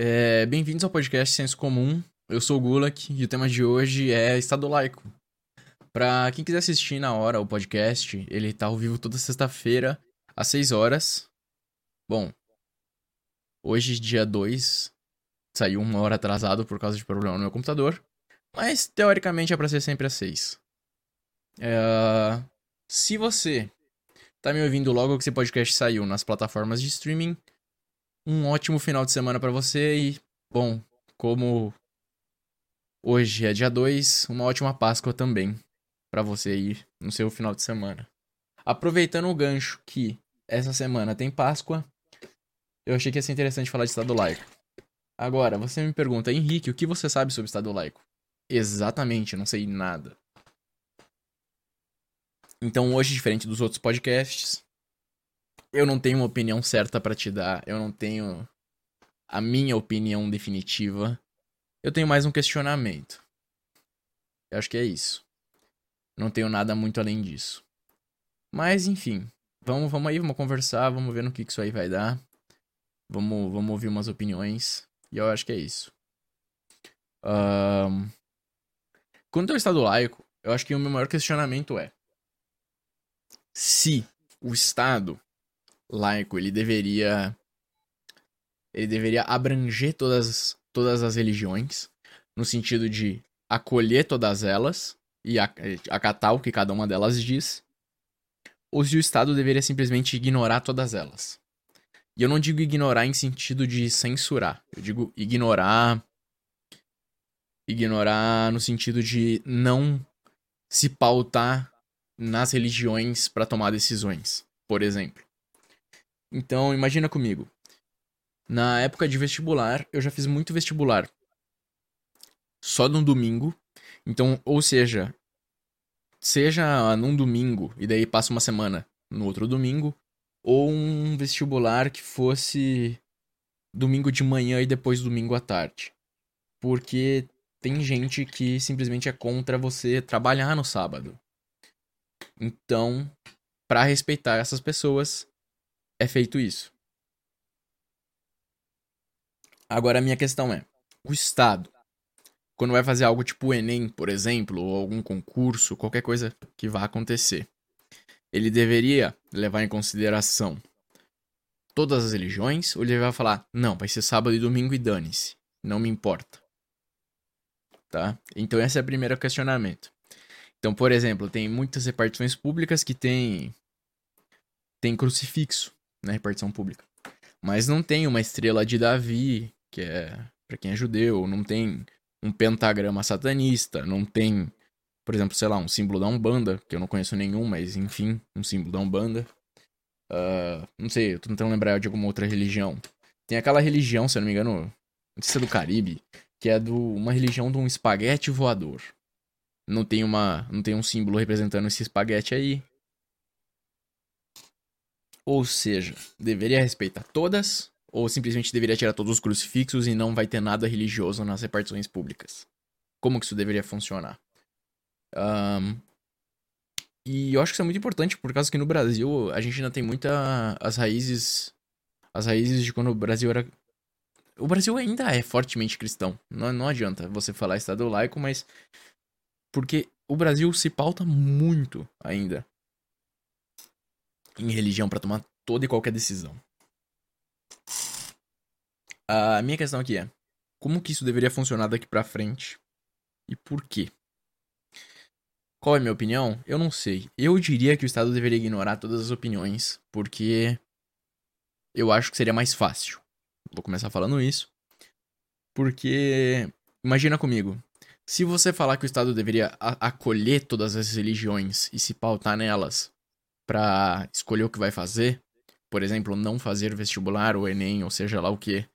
É, Bem-vindos ao podcast Senso Comum. Eu sou o Gulak e o tema de hoje é Estado Laico. Pra quem quiser assistir na hora o podcast, ele tá ao vivo toda sexta-feira, às 6 horas. Bom, hoje, dia 2, saiu uma hora atrasado por causa de problema no meu computador. Mas, teoricamente, é pra ser sempre às 6. É... Se você tá me ouvindo logo que esse podcast saiu nas plataformas de streaming, um ótimo final de semana pra você e, bom, como hoje é dia 2, uma ótima Páscoa também pra você aí no seu final de semana. Aproveitando o gancho que essa semana tem Páscoa, eu achei que ia ser interessante falar de Estado laico. Agora, você me pergunta, Henrique, o que você sabe sobre Estado laico? Exatamente, não sei nada. Então, hoje, diferente dos outros podcasts, eu não tenho uma opinião certa para te dar, eu não tenho a minha opinião definitiva. Eu tenho mais um questionamento. Eu acho que é isso. Não tenho nada muito além disso. Mas, enfim, vamos, vamos aí, vamos conversar, vamos ver no que, que isso aí vai dar. Vamos, vamos ouvir umas opiniões. E eu acho que é isso. Um... Quanto ao Estado laico, eu acho que o meu maior questionamento é se o Estado laico ele deveria ele deveria abranger todas todas as religiões no sentido de acolher todas elas e acatar o que cada uma delas diz ou se o Estado deveria simplesmente ignorar todas elas. E eu não digo ignorar em sentido de censurar, eu digo ignorar ignorar no sentido de não se pautar nas religiões para tomar decisões, por exemplo. Então, imagina comigo. Na época de vestibular, eu já fiz muito vestibular. Só num domingo. Então, ou seja, seja num domingo e daí passa uma semana no outro domingo, ou um vestibular que fosse domingo de manhã e depois domingo à tarde. Porque tem gente que simplesmente é contra você trabalhar no sábado. Então, para respeitar essas pessoas, é feito isso. Agora a minha questão é: o Estado, quando vai fazer algo tipo o Enem, por exemplo, ou algum concurso, qualquer coisa que vá acontecer, ele deveria levar em consideração todas as religiões ou ele vai falar: não, vai ser sábado e domingo e dane-se, não me importa. Tá? Então esse é o primeiro questionamento. Então, por exemplo, tem muitas repartições públicas que tem tem crucifixo na repartição pública. Mas não tem uma estrela de Davi, que é para quem é judeu, não tem um pentagrama satanista, não tem, por exemplo, sei lá, um símbolo da Umbanda, que eu não conheço nenhum, mas enfim, um símbolo da Umbanda. Uh, não sei, eu tô tentando lembrar de alguma outra religião. Tem aquela religião, se eu não me engano, não sei se é do Caribe, que é do, uma religião de um espaguete voador não tem uma não tem um símbolo representando esse espaguete aí. Ou seja, deveria respeitar todas ou simplesmente deveria tirar todos os crucifixos e não vai ter nada religioso nas repartições públicas. Como que isso deveria funcionar? Um, e eu acho que isso é muito importante por causa que no Brasil a gente ainda tem muita as raízes as raízes de quando o Brasil era o Brasil ainda é fortemente cristão. Não, não adianta você falar estado laico, mas porque o Brasil se pauta muito ainda em religião para tomar toda e qualquer decisão. A minha questão aqui é: como que isso deveria funcionar daqui para frente e por quê? Qual é a minha opinião? Eu não sei. Eu diria que o Estado deveria ignorar todas as opiniões, porque eu acho que seria mais fácil. Vou começar falando isso. Porque imagina comigo, se você falar que o Estado deveria acolher todas as religiões e se pautar nelas para escolher o que vai fazer, por exemplo, não fazer vestibular ou Enem, ou seja lá o que,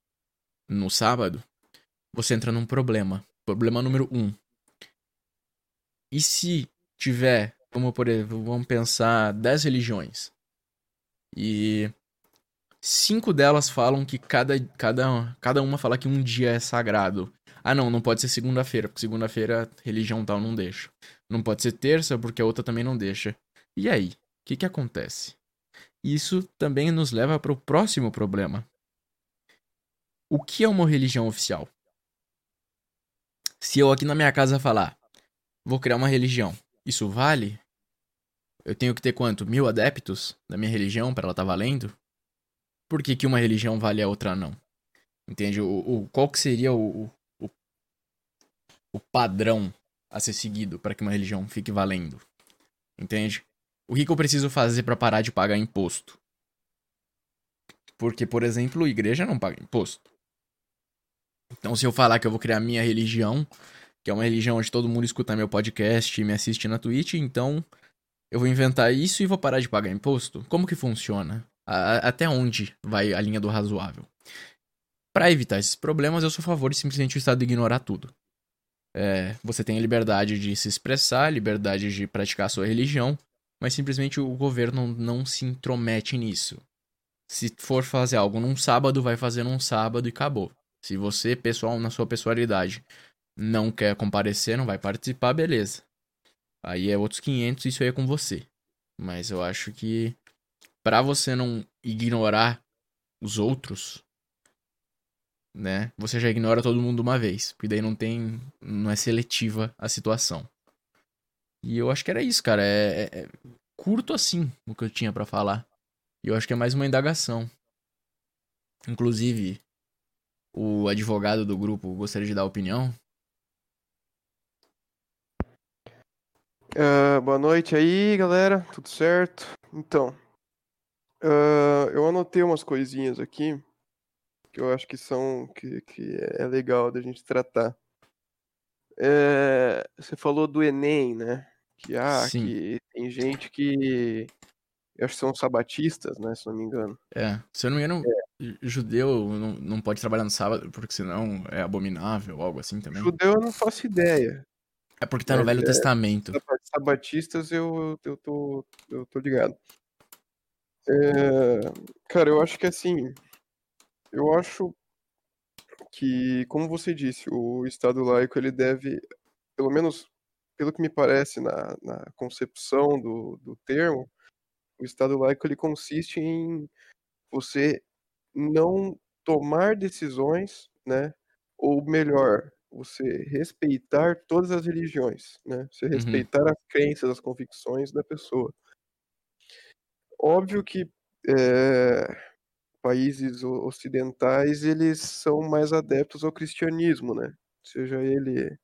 no sábado, você entra num problema. Problema número um. E se tiver, vamos, por exemplo, vamos pensar 10 religiões. E cinco delas falam que cada, cada, cada uma fala que um dia é sagrado. Ah, não, não pode ser segunda-feira, porque segunda-feira religião tal não deixa. Não pode ser terça, porque a outra também não deixa. E aí? O que, que acontece? Isso também nos leva para o próximo problema. O que é uma religião oficial? Se eu aqui na minha casa falar, vou criar uma religião, isso vale? Eu tenho que ter quanto? Mil adeptos da minha religião para ela estar tá valendo? Por que, que uma religião vale e a outra não? Entende? O, o, qual que seria o, o, o padrão a ser seguido para que uma religião fique valendo? Entende? O que, que eu preciso fazer para parar de pagar imposto? Porque, por exemplo, a igreja não paga imposto. Então, se eu falar que eu vou criar minha religião, que é uma religião onde todo mundo escuta meu podcast e me assiste na Twitch, então eu vou inventar isso e vou parar de pagar imposto? Como que funciona? A até onde vai a linha do razoável? Para evitar esses problemas, eu sou a favor de simplesmente o Estado ignorar tudo. É, você tem a liberdade de se expressar, liberdade de praticar a sua religião, mas simplesmente o governo não se intromete nisso. Se for fazer algo num sábado, vai fazer num sábado e acabou. Se você, pessoal, na sua pessoalidade, não quer comparecer, não vai participar, beleza. Aí é outros 500, isso aí é com você. Mas eu acho que para você não ignorar os outros, né? Você já ignora todo mundo uma vez, porque daí não tem, não é seletiva a situação. E eu acho que era isso, cara. É, é, é curto assim o que eu tinha para falar. E eu acho que é mais uma indagação. Inclusive, o advogado do grupo gostaria de dar opinião. Uh, boa noite aí, galera. Tudo certo? Então, uh, eu anotei umas coisinhas aqui que eu acho que são que, que é legal da gente tratar. É, você falou do Enem, né? Que, ah, Sim. que tem gente que. Eu acho que são sabatistas, né? Se não me engano. É, se eu não me engano, é. judeu não, não pode trabalhar no sábado, porque senão é abominável, algo assim também. Judeu eu não faço ideia. É porque tá no Velho é, Testamento. Sabatistas eu, eu, tô, eu tô ligado. É, cara, eu acho que assim. Eu acho que, como você disse, o Estado laico ele deve, pelo menos pelo que me parece na, na concepção do, do termo, o Estado laico ele consiste em você não tomar decisões, né? Ou melhor, você respeitar todas as religiões, né? Você uhum. respeitar uhum. as crenças, as convicções da pessoa. Óbvio que é, países ocidentais eles são mais adeptos ao cristianismo, né? Seja ele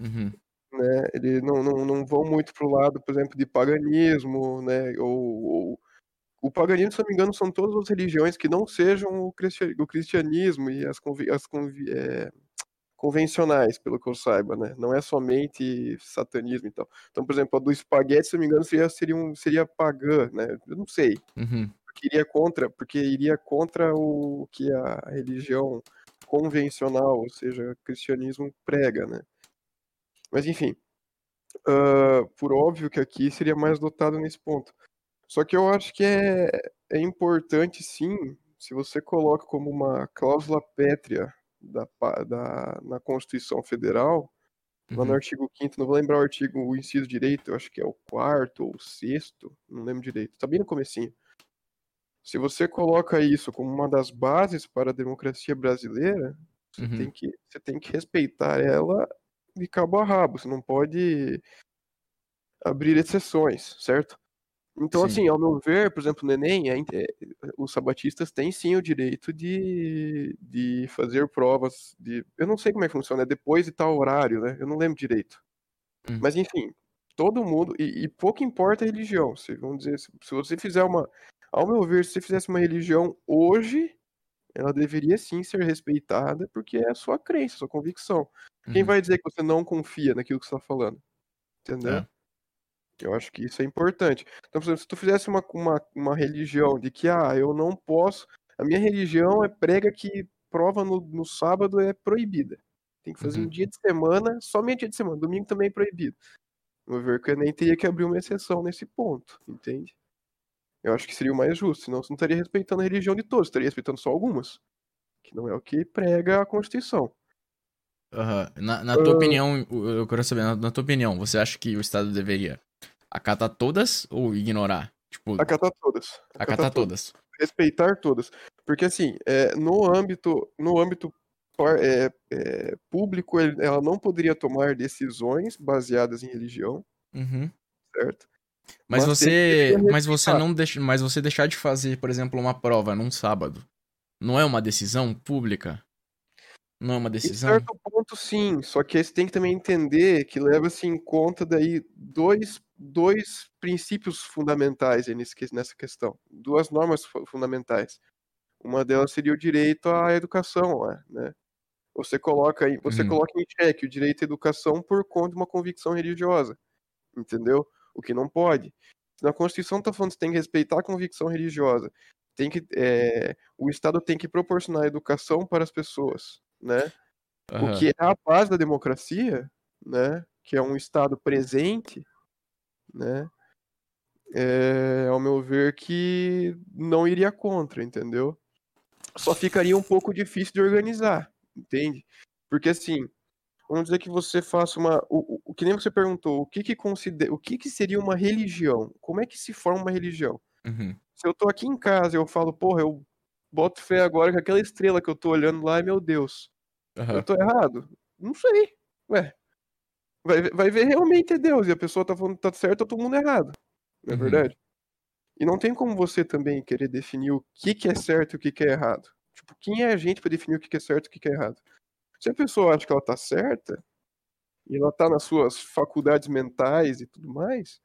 uhum né? Eles não, não, não vão muito pro lado, por exemplo, de paganismo, né? Ou, ou, o paganismo, se não me engano, são todas as religiões que não sejam o, o cristianismo e as, as é, convencionais, pelo que eu saiba, né? Não é somente satanismo e tal. Então, por exemplo, a do espaguete, se não me engano, seria, seria, um, seria pagã, né? Eu não sei. Uhum. Porque iria contra, porque iria contra o que a religião convencional, ou seja, o cristianismo prega, né? Mas enfim, uh, por óbvio que aqui seria mais dotado nesse ponto. Só que eu acho que é, é importante sim, se você coloca como uma cláusula pétrea da, da, na Constituição Federal, uhum. lá no uhum. artigo 5 não vou lembrar o artigo, o inciso direito, eu acho que é o quarto ou o sexto, não lembro direito, tá bem no comecinho. Se você coloca isso como uma das bases para a democracia brasileira, você, uhum. tem, que, você tem que respeitar ela de cabo a rabo, você não pode abrir exceções, certo? Então, sim. assim, ao meu ver, por exemplo, no Enem, os sabatistas têm sim o direito de, de fazer provas de. Eu não sei como é que funciona, é depois de tal horário, né? Eu não lembro direito. Hum. Mas, enfim, todo mundo. E, e, pouco importa a religião. Se, vamos dizer, se, se você fizer uma. Ao meu ver, se você fizesse uma religião hoje, ela deveria sim ser respeitada, porque é a sua crença, a sua convicção. Quem uhum. vai dizer que você não confia naquilo que você está falando? Entendeu? É. Eu acho que isso é importante. Então, por exemplo, se tu fizesse uma, uma, uma religião de que, ah, eu não posso. A minha religião é prega que prova no, no sábado é proibida. Tem que fazer uhum. um dia de semana, somente dia de semana. Domingo também é proibido. Vou ver que eu nem teria que abrir uma exceção nesse ponto, entende? Eu acho que seria o mais justo, senão você não estaria respeitando a religião de todos, estaria respeitando só algumas. Que não é o que prega a Constituição. Uhum. Na, na tua uh... opinião, eu quero saber, na, na, tua opinião, você acha que o Estado deveria acatar todas ou ignorar? Tipo, acatar todas. Acatar, acatar todas. respeitar todas. Porque assim, é, no âmbito, no âmbito é, é, público, ela não poderia tomar decisões baseadas em religião, Uhum. certo? Mas, você, mas você não deixa, mas você deixar de fazer, por exemplo, uma prova num sábado, não é uma decisão pública? Não é uma Em decisão? certo ponto, sim. Só que você tem que também entender que leva-se em conta daí dois, dois princípios fundamentais nessa questão. Duas normas fu- fundamentais. Uma delas seria o direito à educação, né? Você coloca, em- você Uhum. coloca em xeque o direito à educação por conta de uma convicção religiosa, entendeu? O que não pode. Na Constituição está falando que você tem que respeitar a convicção religiosa. Tem que, é, o Estado tem que proporcionar educação para as pessoas, né? Aham. o que é a base da democracia, né, que é um Estado presente, né, é, ao meu ver, que não iria contra, entendeu? Só ficaria um pouco difícil de organizar, entende? Porque assim, vamos dizer que você faça uma, o, o- que nem você perguntou, o que que considera, o que que seria uma religião? Como é que se forma uma religião? Uhum. Se eu tô aqui em casa e eu falo, porra, eu boto fé agora que aquela estrela que eu tô olhando lá é meu Deus. Aham. Eu tô errado? Não sei. Ué. Vai, ver- vai ver realmente é Deus e a pessoa tá falando tá certo, tá todo mundo errado. Não é Uhum. verdade? E não tem como você também querer definir o que, que é certo e o que, que é errado. Tipo, quem é a gente pra definir o que, que é certo e o que, que é errado? Se a pessoa acha que ela tá certa e ela tá nas suas faculdades mentais e tudo mais,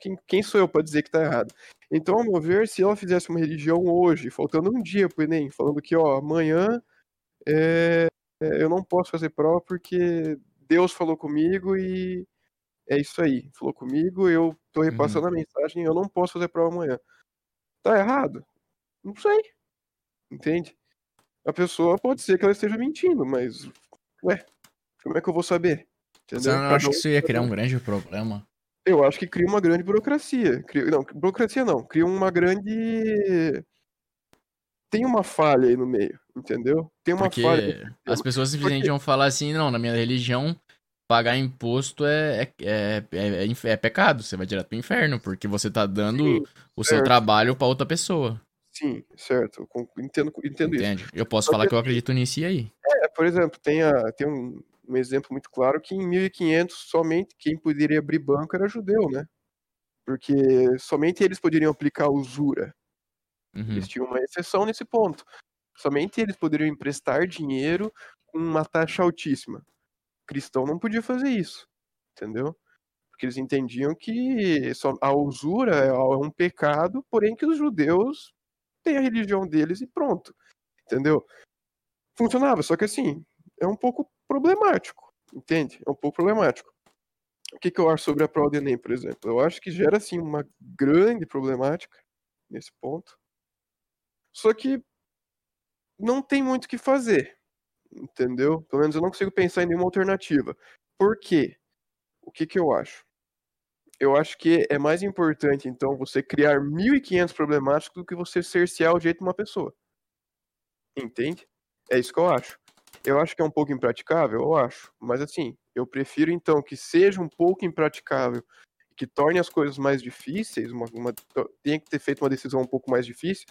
quem, quem sou eu pra dizer que tá errado? Então, ao meu ver, se ela fizesse uma religião hoje, faltando um dia pro Enem, falando que, ó, amanhã é, é, eu não posso fazer prova porque Deus falou comigo e é isso aí. Falou comigo, eu tô repassando a mensagem, eu não posso fazer prova amanhã. Tá errado? Não sei. Entende? A pessoa pode ser que ela esteja mentindo, mas, ué, como é que eu vou saber? Você Entendeu? não Cada acha que um- isso ia criar um grande problema? eu acho que cria uma grande burocracia. Cria... Não, burocracia não. Cria uma grande. Tem uma falha aí no meio, entendeu? Tem uma Porque falha. as pessoas simplesmente vão falar assim, não, na minha religião, pagar imposto é, é, é, é, é pecado, você vai direto pro inferno, porque você tá dando o seu trabalho pra outra pessoa, Sim, certo. Entendo, entendo isso. Eu posso falar que que eu acredito nisso e aí. É, por exemplo, tem, a, tem um, um exemplo muito claro que em 1500 somente quem poderia abrir banco era judeu, né? Porque somente eles poderiam aplicar usura. Uhum. Eles tinham uma exceção nesse ponto. Somente eles poderiam emprestar dinheiro com uma taxa altíssima. cristão não podia fazer isso, entendeu? Porque eles entendiam que a usura é é um pecado, porém que os judeus têm a religião deles e pronto, entendeu? Funcionava, só que assim, é um pouco problemático, entende? É um pouco problemático. O que, que eu acho sobre a prova do Enem, por exemplo? Eu acho que gera, assim, uma grande problemática nesse ponto. Só que não tem muito o que fazer, entendeu? Pelo menos eu não consigo pensar em nenhuma alternativa. Por quê? O que, que eu acho? Eu acho que é mais importante, então, você criar 1.500 problemáticos do que você cercear o direito de uma pessoa. Entende? É isso que eu acho. Eu acho que é um pouco impraticável, eu acho. Mas assim, eu prefiro então que seja um pouco impraticável, que torne as coisas mais difíceis, uma, uma, tenha que ter feito uma decisão um pouco mais difícil.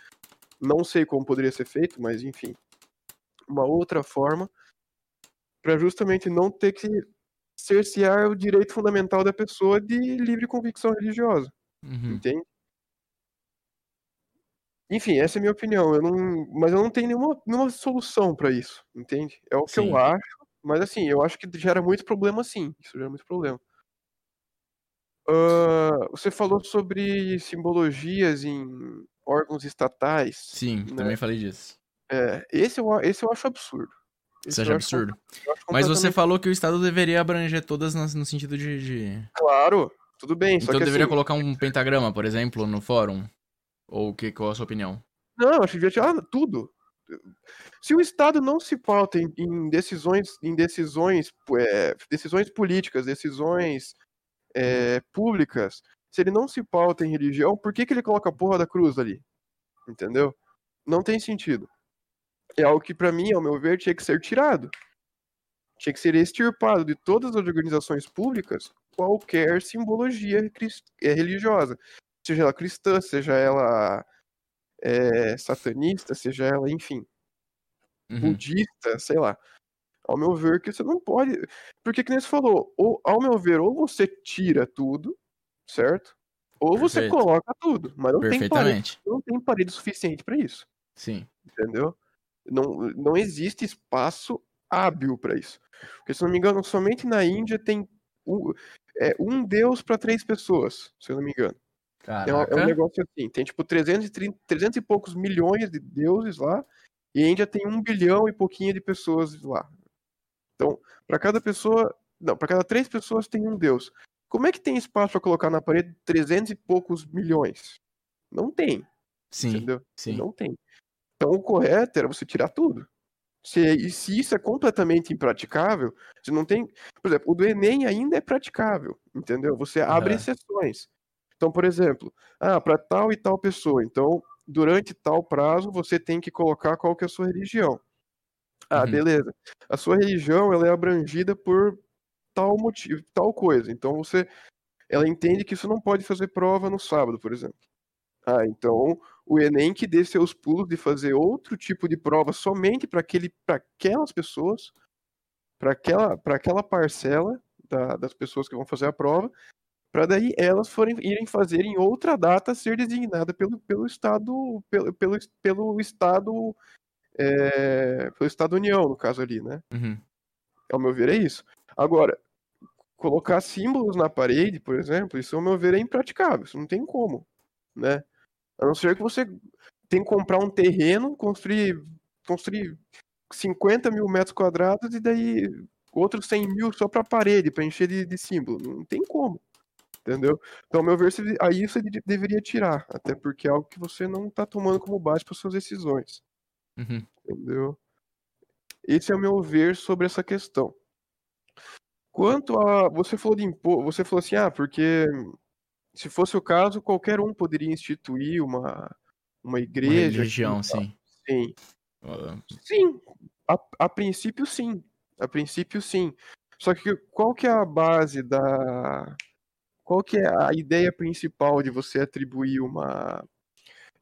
Não sei como poderia ser feito, mas enfim. Uma outra forma para justamente não ter que cercear o direito fundamental da pessoa de livre convicção religiosa, Uhum. entende? Enfim, essa é a minha opinião. Eu não, mas eu não tenho nenhuma, nenhuma solução para isso, entende? É o que Sim. eu acho, mas assim, eu acho que gera muito problema sim. Isso gera muito problema. Ah, você falou sobre simbologias em órgãos estatais. Sim, né? também falei disso. É, esse, eu, esse eu acho absurdo. Com- absurdo? Mas você falou que o Estado deveria abranger todas no sentido de. de- Claro, tudo bem. Então que deveria assim, colocar um pentagrama, por exemplo, no fórum? Ou que, qual a sua opinião? Não, acho que devia tirar tudo. Se o Estado não se pauta em, em decisões, em decisões, é, decisões políticas, decisões é, públicas, se ele não se pauta em religião, por que, que ele coloca a porra da cruz ali? Entendeu? Não tem sentido. É algo que, pra mim, ao meu ver, tinha que ser tirado. Tinha que ser extirpado de todas as organizações públicas qualquer simbologia é, religiosa. Seja ela cristã, seja ela é, satanista, seja ela, enfim, Uhum. budista, sei lá. Ao meu ver, que você não pode. Porque, que nem você falou, ou, ao meu ver, ou você tira tudo, certo? Ou você Perfeito. coloca tudo. Mas não tem parede, não tem parede suficiente pra isso. Sim. Entendeu? Não, não existe espaço hábil pra isso. Porque, se eu não me engano, somente na Índia tem um, é, um deus pra três pessoas, se eu não me engano. É um, é um negócio assim, tem tipo 330, 300 e poucos milhões de deuses lá, e a Índia tem um bilhão e pouquinho de pessoas lá. Então, para cada pessoa, não, para cada três pessoas tem um deus. Como é que tem espaço para colocar na parede 300 e poucos milhões? Não tem, Sim, entendeu? sim. Não tem. Então, o correto era você tirar tudo. Se, e se isso é completamente impraticável, você não tem. Por exemplo, o do Enem ainda é praticável, entendeu? Você abre Aham. exceções. Então, por exemplo, ah, para tal e tal pessoa. Então, durante tal prazo, você tem que colocar qual que é a sua religião. Ah, Uhum. beleza. A sua religião ela é abrangida por tal motivo, tal coisa. Então você, ela entende que isso não pode fazer prova no sábado, por exemplo. Ah, então o Enem que dê seus pulos de fazer outro tipo de prova somente para aquele, para aquelas pessoas, para aquela, para aquela parcela da- das pessoas que vão fazer a prova, para daí elas forem irem fazer em outra data ser designada pelo, pelo estado, pelo, pelo, pelo estado, é, pelo estado União no caso ali, né? Uhum. Ao meu ver, é isso. Agora, colocar símbolos na parede, por exemplo, isso ao meu ver é impraticável. Isso não tem como, né? A não ser que você tem que comprar um terreno, construir, construir 50 mil metros quadrados e daí outros 100 mil só para parede, para encher de, de símbolo. Não tem como, entendeu? Então, ao meu ver, aí você de- deveria tirar, até porque é algo que você não está tomando como base para suas decisões Uhum. entendeu? Esse é o meu ver sobre essa questão. Quanto a. Você falou de imposto. Você falou assim, ah, porque se fosse o caso, qualquer um poderia instituir uma, uma Uma igreja. religião, e tal. sim. Sim. Ah, Sim. A, a princípio, sim. A princípio, sim. Só que qual que é a base da. Qual que é a ideia principal de você atribuir uma.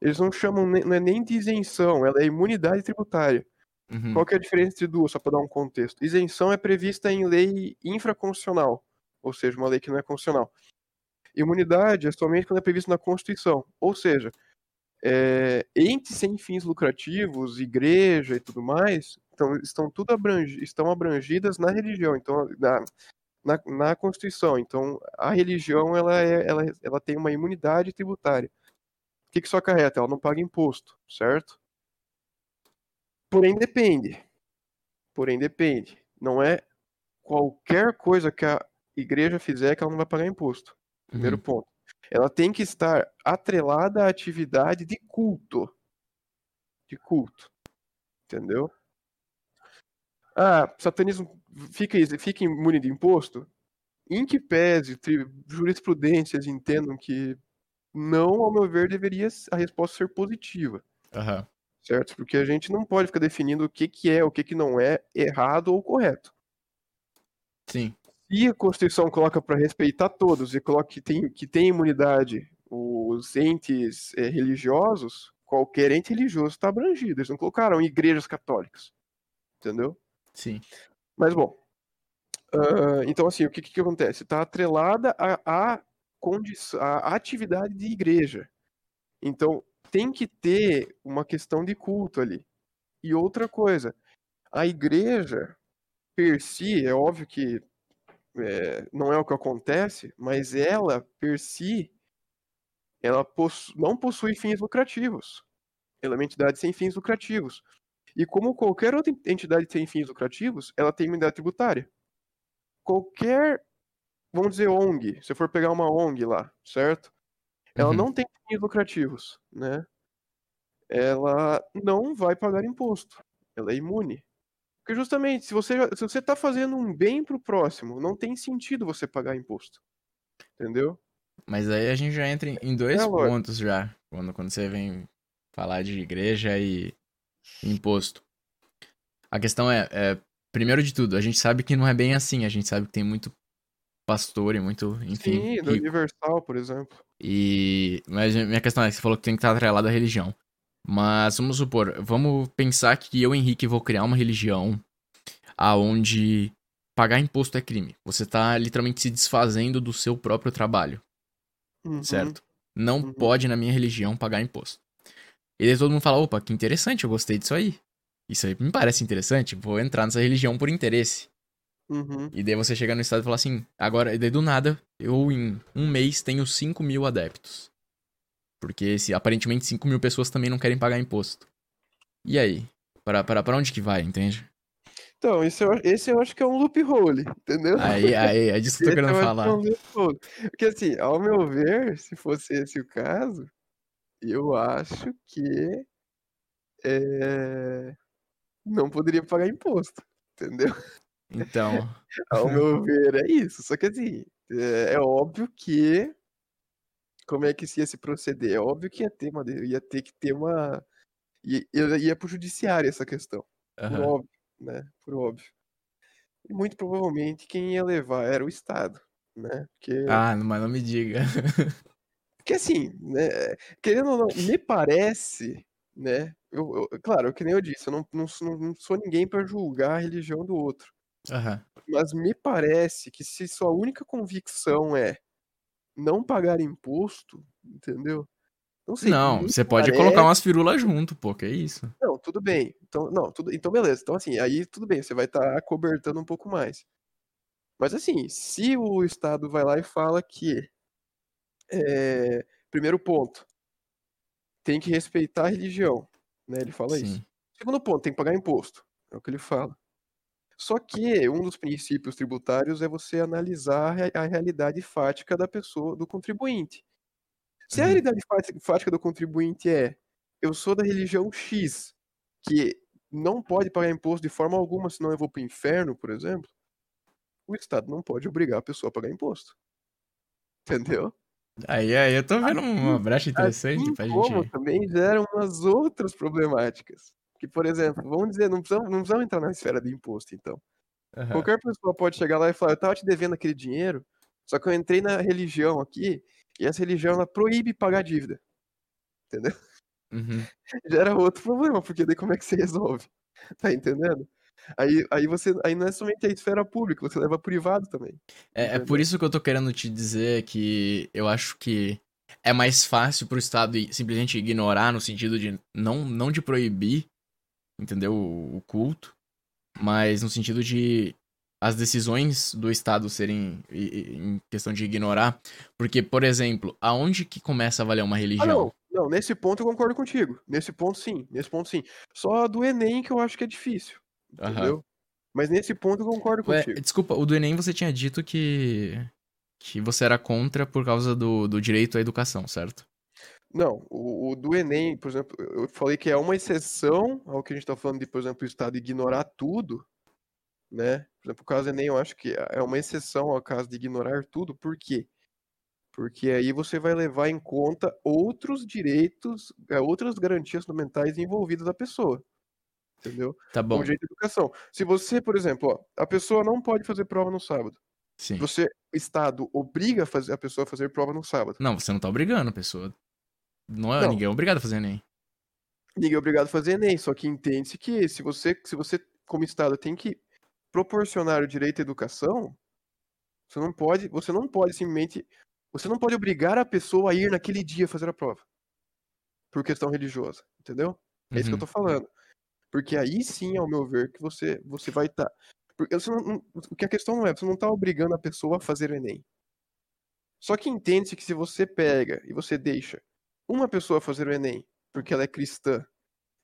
Eles não chamam, não é nem de isenção, ela é imunidade tributária. Uhum. Qual que é a diferença entre duas, só para dar um contexto? Isenção é prevista em lei infraconstitucional, ou seja, uma lei que não é constitucional. Imunidade é somente quando é previsto na Constituição, ou seja, é, entes sem fins lucrativos, igreja e tudo mais, então, estão tudo abrangi, estão abrangidas na religião, então na, na, na Constituição. Então, a religião ela, é, ela, ela tem uma imunidade tributária. O que, que isso acarreta? Ela não paga imposto, certo? Porém, depende. Porém, depende. Não é qualquer coisa que a igreja fizer que ela não vai pagar imposto. Primeiro Uhum. ponto. Ela tem que estar atrelada à atividade de culto. De culto. Entendeu? Ah, satanismo fica, fica imune de imposto? Em que pese jurisprudências entendam que não, ao meu ver, deveria a resposta ser positiva Aham. certo? Porque a gente não pode ficar definindo o que, que é, o que, que não é errado ou correto. Sim. Se a Constituição coloca para respeitar todos e coloca que tem, que tem imunidade os entes eh, religiosos, qualquer ente religioso está abrangido. Eles não colocaram igrejas católicas, entendeu? Sim. Mas bom, ah, então assim, o que, que acontece? Está atrelada à à condição, à atividade de igreja. Então tem que ter uma questão de culto ali. E outra coisa, a igreja per si, é óbvio que é, não é o que acontece, mas ela per si, ela possu- não possui fins lucrativos. Ela é uma entidade sem fins lucrativos. E como qualquer outra entidade sem fins lucrativos, ela tem imunidade tributária. Qualquer, vamos dizer, ONG, se for pegar uma ONG lá, certo? Ela Uhum. não tem fins lucrativos, né? Ela não vai pagar imposto. Ela é imune. Porque justamente, se você se você está fazendo um bem pro próximo, não tem sentido você pagar imposto. Entendeu? Mas aí a gente já entra em- dois É, pontos já. Quando, quando você vem falar de igreja e imposto. A questão é, é, primeiro de tudo, a gente sabe que não é bem assim. A gente sabe que tem muito pastor e muito, enfim, Sim, do. Universal, por exemplo. E... Mas minha questão é você falou que tem que estar atrelado à religião. Mas vamos supor, vamos pensar que eu, Henrique, vou criar uma religião aonde pagar imposto é crime. Você tá literalmente se desfazendo do seu próprio trabalho, Uhum. certo? Não Uhum. pode, na minha religião, pagar imposto. E daí todo mundo fala, opa, que interessante, eu gostei disso aí. Isso aí me parece interessante, vou entrar nessa religião por interesse. Uhum. E daí você chega no estado e fala assim, agora, e daí do nada, eu em um mês tenho 5 mil adeptos. Porque se, aparentemente 5 mil pessoas também não querem pagar imposto. E aí? Pra, pra, pra onde que vai, entende? Então, esse eu, esse eu acho que é um loophole, entendeu? Aí, aí, é disso que eu tô querendo eu acho que falar. é um loophole. Porque assim, ao meu ver, se fosse esse o caso, eu acho que é, não poderia pagar imposto, entendeu? Então, Ao meu ver, é isso. Só que assim, é, é óbvio que. Como é que se ia se proceder? É óbvio que ia ter uma. ia ter que ter uma. Ia, ia, pro judiciário essa questão. Por aham. óbvio, né? Por óbvio. E muito provavelmente quem ia levar era o Estado, né? Porque, Ah, mas não me diga. porque assim, né? Querendo ou não, me parece, né? Eu, eu- claro, que nem eu disse, eu não, não, sou- não sou ninguém para julgar a religião do outro. Aham. Mas me parece que se sua única convicção é não pagar imposto, entendeu? Não sei, Não, você pode parece- colocar umas firulas junto, pô, que isso? Não, tudo bem. Então, não, tudo, então beleza. Então, assim, aí tudo bem, você vai estar cobertando um pouco mais. Mas, assim, se o Estado vai lá e fala que, é, primeiro ponto, tem que respeitar a religião, né? Ele fala isso. Sim. Segundo ponto, tem que pagar imposto. É o que ele fala. Só que um dos princípios tributários é você analisar a rea- a realidade fática da pessoa, do contribuinte. Se a Uhum. realidade fática- do contribuinte é eu sou da religião X, que não pode pagar imposto de forma alguma, senão eu vou pro inferno, por exemplo, o Estado não pode obrigar a pessoa a pagar imposto. Entendeu? Aí, aí, eu tô vendo uma brecha interessante Assim pra como gente. também geram umas outras problemáticas. Que, por exemplo, vamos dizer, não precisamos, não precisamos entrar na esfera do imposto, então. Aham. Qualquer pessoa pode chegar lá e falar, eu tava te devendo aquele dinheiro, só que eu entrei na religião aqui, e essa religião ela proíbe pagar dívida. Entendeu? Uhum. Gera outro problema, porque daí como é que você resolve? Tá entendendo? Aí, aí você. Aí não é somente a esfera pública, você leva privado também. É, é por isso que eu tô querendo te dizer que eu acho que é mais fácil pro Estado simplesmente ignorar no sentido de não, não de proibir, entendeu? O, o culto, mas no sentido de as decisões do Estado serem em questão de ignorar. Porque, por exemplo, aonde que começa a valer uma Ah, religião? não. Não, nesse ponto eu concordo contigo. Nesse ponto sim. Nesse ponto sim. Só do Enem que eu acho que é difícil. Aham. Entendeu? Mas nesse ponto eu concordo Ué, contigo. desculpa, o do Enem você tinha dito que. que você era contra por causa do, do direito à educação, certo? Não, o, o do Enem, por exemplo, eu falei que é uma exceção ao que a gente tá falando de, por exemplo, o Estado ignorar tudo, né? Por exemplo, o caso do Enem, eu acho que é uma exceção ao caso de ignorar tudo, por quê? Porque aí você vai levar em conta outros direitos, é, outras garantias fundamentais envolvidas da pessoa. Entendeu? Tá bom. o direito à educação. Se você, por exemplo, ó, a pessoa não pode fazer prova no sábado. Sim. Você, o Estado, obriga a, fazer, a pessoa a fazer prova no sábado. Não, você não tá obrigando a pessoa. Não é Não. ninguém é obrigado a fazer Enem. Ninguém é obrigado a fazer Enem, só que entende-se que se você, se você, como Estado, tem que proporcionar o direito à educação, você não pode, você não pode simplesmente, você não pode obrigar a pessoa a ir naquele dia fazer a prova. Por questão religiosa, entendeu? É isso que eu Uhum. tô falando. Porque aí sim, ao meu ver, que você, você vai estar. Porque você não, não- o que a questão não é, você não tá obrigando a pessoa a fazer o Enem. Só que entende-se que se você pega e você deixa uma pessoa fazer o Enem porque ela é cristã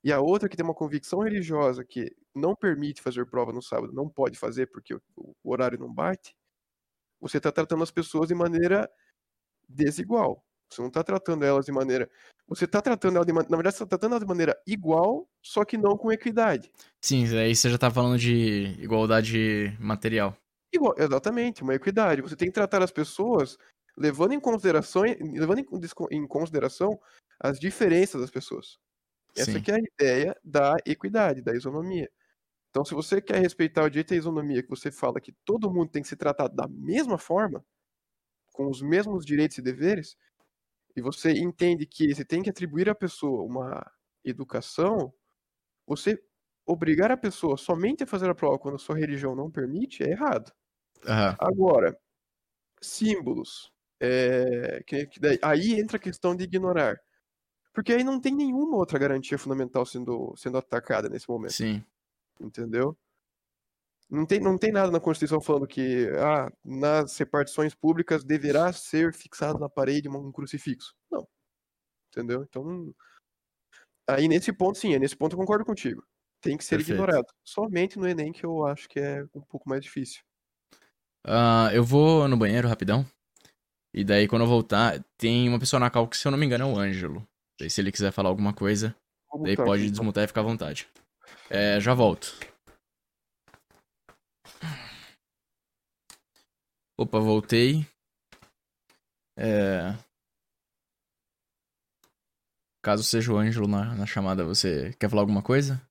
e a outra que tem uma convicção religiosa que não permite fazer prova no sábado, não pode fazer porque o, horário não bate, você está tratando as pessoas de maneira desigual. Você não está tratando elas de maneira. Você está tratando elas de maneira. Na verdade, você está tratando elas de maneira igual, só que não com equidade. Sim, aí você já tá falando de igualdade material. Igual, exatamente, uma equidade. Você tem que tratar as pessoas levando em consideração, levando em, consideração as diferenças das pessoas. Essa é a ideia da equidade, da isonomia. Então, se você quer respeitar o direito à isonomia, que você fala que todo mundo tem que ser tratado da mesma forma, com os mesmos direitos e deveres, e você entende que você tem que atribuir à pessoa uma educação, você obrigar a pessoa somente a fazer a prova quando a sua religião não permite é errado. Aham. Agora, símbolos. É, que- que daí- aí entra a questão de ignorar. Porque aí não tem nenhuma outra garantia fundamental sendo, sendo atacada nesse momento, Sim. entendeu? Não tem, não tem nada na Constituição falando que ah, nas repartições públicas deverá ser fixado na parede um crucifixo. Não. Entendeu? Então, aí nesse ponto, sim, é nesse ponto eu concordo contigo. Tem que ser Perfeito. ignorado. Somente no Enem que eu acho que é um pouco mais difícil. Ah, eu vou no banheiro rapidão. E daí, quando eu voltar, tem uma pessoa na cal que, se eu não me engano, é o Ângelo. Daí, se ele quiser falar alguma coisa, Vou daí pode aqui, então. desmutar e ficar à vontade. É, já volto. Opa, voltei. É... Caso seja o Ângelo na, na chamada, você quer falar alguma coisa?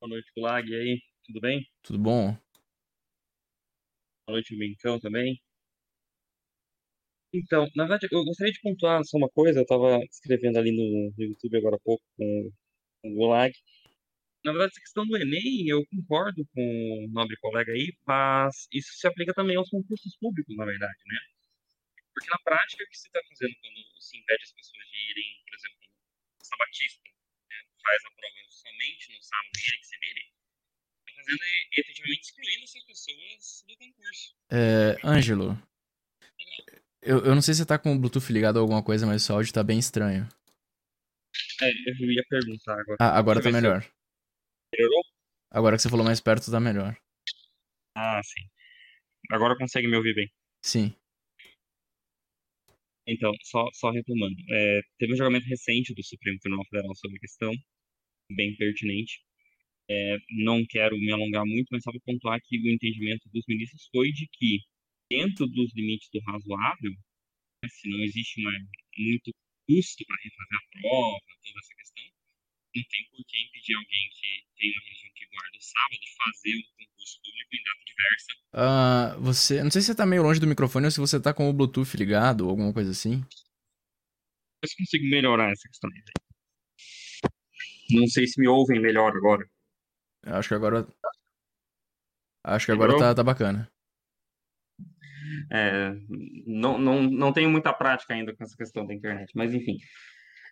Boa noite, Gulag. E aí, tudo bem? Tudo bom? Boa noite, Bincão também. Então, na verdade, eu gostaria de pontuar só uma coisa. Eu estava escrevendo ali no, YouTube agora há pouco com, o Gulag. Na verdade, essa questão do Enem, eu concordo com o nobre colega aí, mas isso se aplica também aos concursos públicos, na verdade, né? Porque na prática, o que se está fazendo quando se impede as pessoas de irem, por exemplo, sabatista, né? faz a prova somente no sábado, ele que se vire, está fazendo efetivamente excluindo essas pessoas do concurso. É, Ângelo, eu, eu não sei se você tá com o Bluetooth ligado ou alguma coisa, mas o seu áudio tá bem estranho. É, eu ia perguntar agora. Ah, agora tá Deixa eu ver se melhor. Melhorou? Agora que você falou mais perto, tá melhor. Ah, sim. Agora consegue me ouvir bem. Sim. Então, só, só retomando. É, teve um julgamento recente do Supremo Tribunal Federal sobre a questão, bem pertinente. É, não quero me alongar muito, mas só vou pontuar que o entendimento dos ministros foi de que, dentro dos limites do razoável, né, se não existe uma, muito custo para refazer a prova, toda essa questão, não tem por que impedir alguém que tem uma religião que guarda o sábado de fazer um concurso público em data diversa Ah, você. Não sei se você tá meio longe do microfone ou se você tá com o Bluetooth ligado ou alguma coisa assim. Se consigo melhorar essa questão. Não sei se me ouvem melhor agora. Eu acho que agora. Acho que agora tá, tá bacana. É, não, não, não tenho muita prática ainda com essa questão da internet, mas enfim,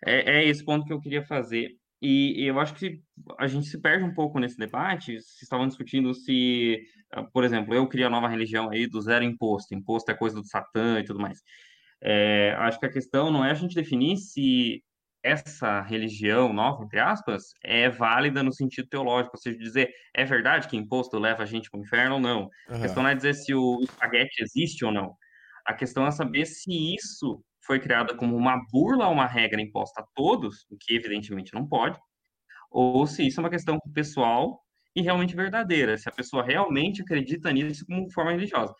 é, é esse ponto que eu queria fazer. E, e eu acho que a gente se perde um pouco nesse debate. Se estavam discutindo se, ah, por exemplo, eu crio a nova religião aí do zero imposto, imposto é coisa do Satã e tudo mais. É, acho que a questão não é a gente definir se essa religião nova, entre aspas, é válida no sentido teológico, ou seja, dizer é verdade que imposto leva a gente para o inferno ou não. A questão não é dizer se o espaguete existe ou não. A questão é saber se isso foi criado como uma burla a uma regra imposta a todos, o que evidentemente não pode, ou se isso é uma questão pessoal e realmente verdadeira, se a pessoa realmente acredita nisso como forma religiosa.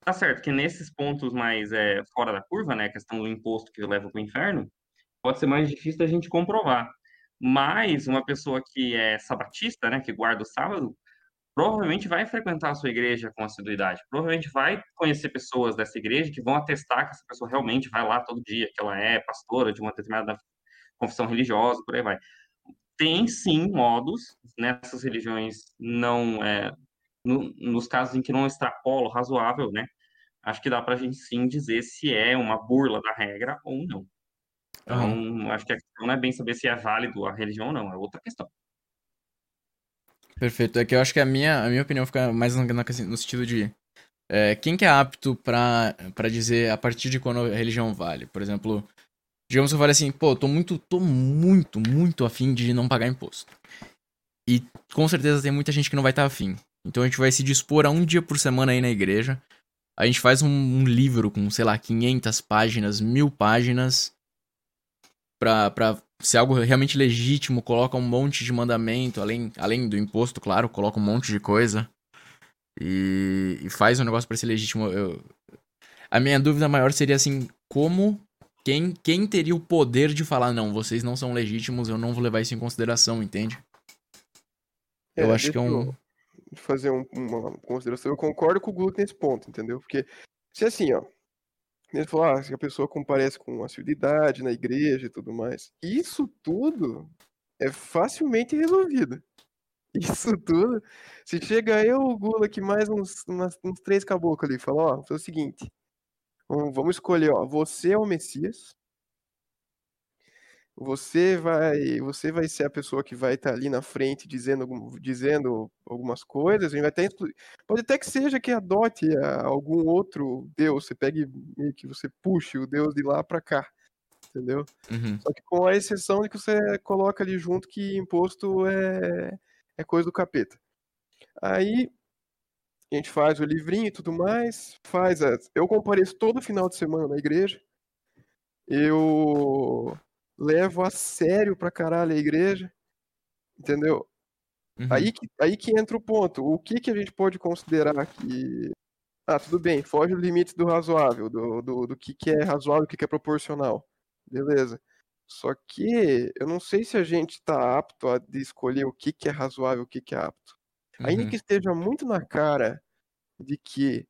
Tá certo que nesses pontos mais é, fora da curva, né, a questão do imposto que leva para o inferno, pode ser mais difícil da gente comprovar. Mas uma pessoa que é sabatista, né, que guarda o sábado, provavelmente vai frequentar a sua igreja com assiduidade. Provavelmente vai conhecer pessoas dessa igreja que vão atestar que essa pessoa realmente vai lá todo dia, que ela é pastora de uma determinada confissão religiosa, por aí vai. Tem sim modos nessas religiões não é, no, nos casos em que não extrapola razoável, né? Acho que dá para a gente sim dizer se é uma burla da regra ou não. Então, acho que a questão não é bem saber se é válido a religião ou não, é outra questão. Perfeito. É que eu acho que a minha, a minha opinião fica mais no, no sentido de. é, quem que é apto pra, pra dizer a partir de quando a religião vale? Por exemplo, digamos que eu fale assim, pô, tô muito, tô muito, muito afim de não pagar imposto. E com certeza tem muita gente que não vai estar afim. Então a gente vai se dispor a um dia por semana aí na igreja. A gente faz um, um livro com, sei lá, 500 páginas, mil páginas. Pra, pra ser algo realmente legítimo, coloca um monte de mandamento, além, além do imposto, claro, coloca um monte de coisa. E, e faz um negócio pra ser legítimo. Eu, a minha dúvida maior seria assim, como. Quem, quem teria o poder de falar, não, vocês não são legítimos, eu não vou levar isso em consideração, entende? Eu acho que é um. fazer um- uma consideração. Eu concordo com o Guto nesse ponto, entendeu? Porque se assim, ó, Ele falou, ah, se a pessoa comparece com assiduidade na igreja e tudo mais. Isso tudo é facilmente resolvido. Isso tudo. Se chega eu, o Gula, que mais uns, umas, uns três caboclos ali, fala, ó, foi o seguinte. Vamos escolher, ó, você é o Messias, você vai, você vai ser a pessoa que vai estar ali na frente dizendo, dizendo algumas coisas. Vai até, pode até que seja que adote algum outro Deus. Você pegue que você puxe o Deus de lá para cá, entendeu? Uhum. Só que com a exceção de que você coloca ali junto que imposto é, é coisa do capeta. Aí a gente faz o livrinho e tudo mais, faz as... eu compareço todo final de semana na igreja. Eu levo a sério pra caralho a igreja, entendeu? Uhum. Aí, que, aí que entra o ponto. O que, que a gente pode considerar que. Ah, tudo bem, foge os limites do razoável, do, do, do que, que é razoável, o que, que é proporcional. Beleza. Só que eu não sei se a gente está apto a escolher o que, que é razoável, o que, que é apto. Uhum. Ainda que esteja muito na cara de que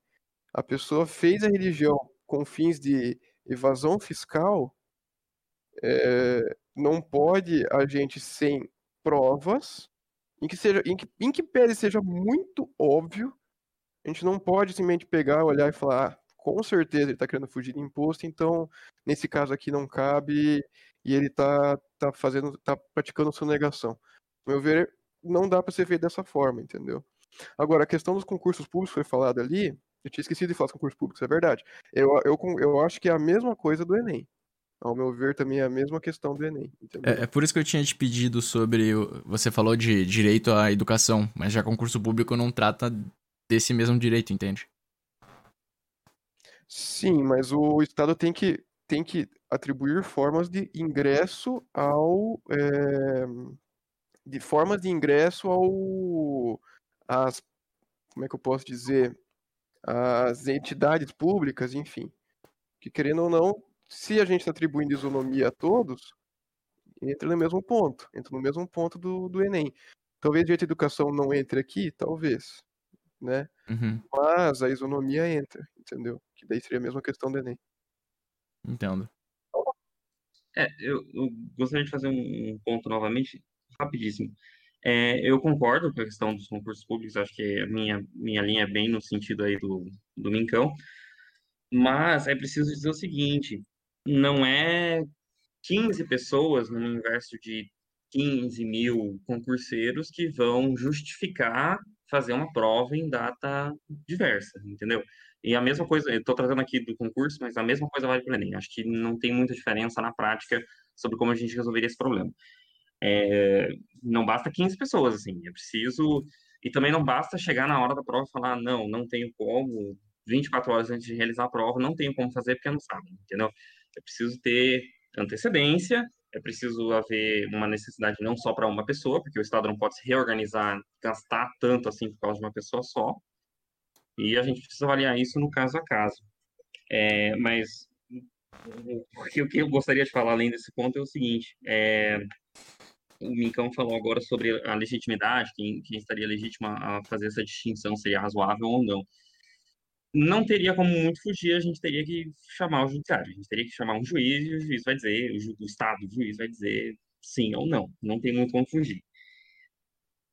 a pessoa fez a religião com fins de evasão fiscal, é, não pode a gente sem provas, em que seja, em que, em que pese seja muito óbvio, a gente não pode simplesmente pegar, olhar e falar, ah, com certeza ele está querendo fugir de imposto, então nesse caso aqui não cabe e ele está tá fazendo, tá praticando sonegação. No meu ver, não dá para ser feito dessa forma, entendeu? Agora, a questão dos concursos públicos foi falada ali, eu tinha esquecido de falar dos concursos públicos, é verdade. Eu, eu, eu acho que é a mesma coisa do Enem ao meu ver, também é a mesma questão do Enem. É, é, por isso que eu tinha te pedido sobre. Você falou de direito à educação, mas já concurso público não trata desse mesmo direito, entende? Sim, mas o Estado tem que, tem que atribuir formas de ingresso ao. É, de formas de ingresso ao. As, como é que eu posso dizer? As entidades públicas, enfim. Que querendo ou não, se a gente está atribuindo isonomia a todos, entra no mesmo ponto, entra no mesmo ponto do, do Enem. Talvez direito à educação não entre aqui, talvez, né? Uhum. Mas a isonomia entra, entendeu? Que daí seria a mesma questão do Enem. Entendo. É, eu, eu gostaria de fazer um ponto novamente, rapidíssimo. É, eu concordo com a questão dos concursos públicos, acho que a minha, minha linha é bem no sentido aí do, do Mincão, mas é preciso dizer o seguinte, não é 15 pessoas no universo de 15 mil concurseiros que vão justificar fazer uma prova em data diversa, entendeu? E a mesma coisa, eu estou trazendo aqui do concurso, mas a mesma coisa vale para o Enem. Acho que não tem muita diferença na prática sobre como a gente resolveria esse problema. É, não basta 15 pessoas, assim, é preciso. E também não basta chegar na hora da prova e falar, não, não tenho como, 24 horas antes de realizar a prova, não tenho como fazer porque não sabe, entendeu? É preciso ter antecedência, é preciso haver uma necessidade não só para uma pessoa, porque o Estado não pode se reorganizar, gastar tanto assim por causa de uma pessoa só. E a gente precisa avaliar isso no caso a caso. É, mas o que eu gostaria de falar além desse ponto é o seguinte: é, o Mincão falou agora sobre a legitimidade, quem, quem estaria legítima a fazer essa distinção, seria razoável ou não não teria como muito fugir, a gente teria que chamar o judiciário, a gente teria que chamar um juiz e o juiz vai dizer, o, Estado, o juiz vai dizer sim ou não, não tem muito como fugir.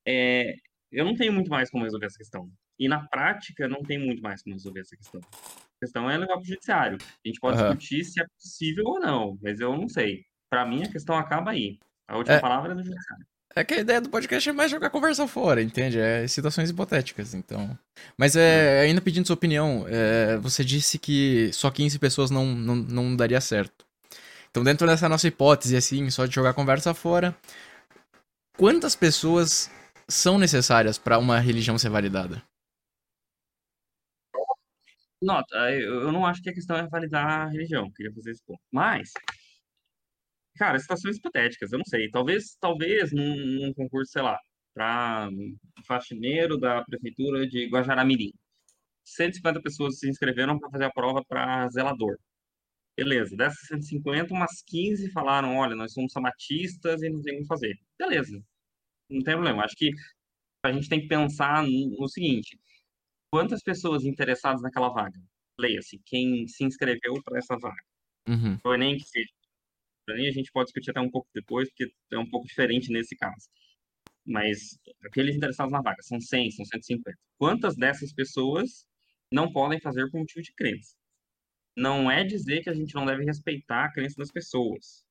É, eu não tenho muito mais como resolver essa questão. E na prática, não tem muito mais como resolver essa questão. A questão é levar para o judiciário. A gente pode uhum. discutir se é possível ou não, mas eu não sei. Para mim, a questão acaba aí. A última é. palavra é do judiciário. É que a ideia do podcast é mais jogar conversa fora, entende? É situações hipotéticas, então. Mas é, ainda pedindo sua opinião, é, você disse que só 15 pessoas não, não, não daria certo. Então, dentro dessa nossa hipótese, assim, só de jogar conversa fora, quantas pessoas são necessárias para uma religião ser validada? Nota, eu não acho que a questão é validar a religião, queria fazer esse ponto. Mas, Cara, situações hipotéticas, eu não sei. Talvez, talvez num, num concurso, sei lá, para faxineiro da prefeitura de Guajaramirim. 150 pessoas se inscreveram para fazer a prova para zelador. Beleza, dessas 150, umas 15 falaram: olha, nós somos samatistas e não tem como fazer. Beleza, não tem problema. Acho que a gente tem que pensar no, no seguinte: quantas pessoas interessadas naquela vaga? leia-se, quem se inscreveu para essa vaga. Uhum. O Enem que seja. Enem a gente pode discutir até um pouco depois, porque é um pouco diferente nesse caso. Mas aqueles interessados na vaga, são 100, são 150. Quantas dessas pessoas não podem fazer por motivo de crença? Não é dizer que a gente não deve respeitar a crença das pessoas.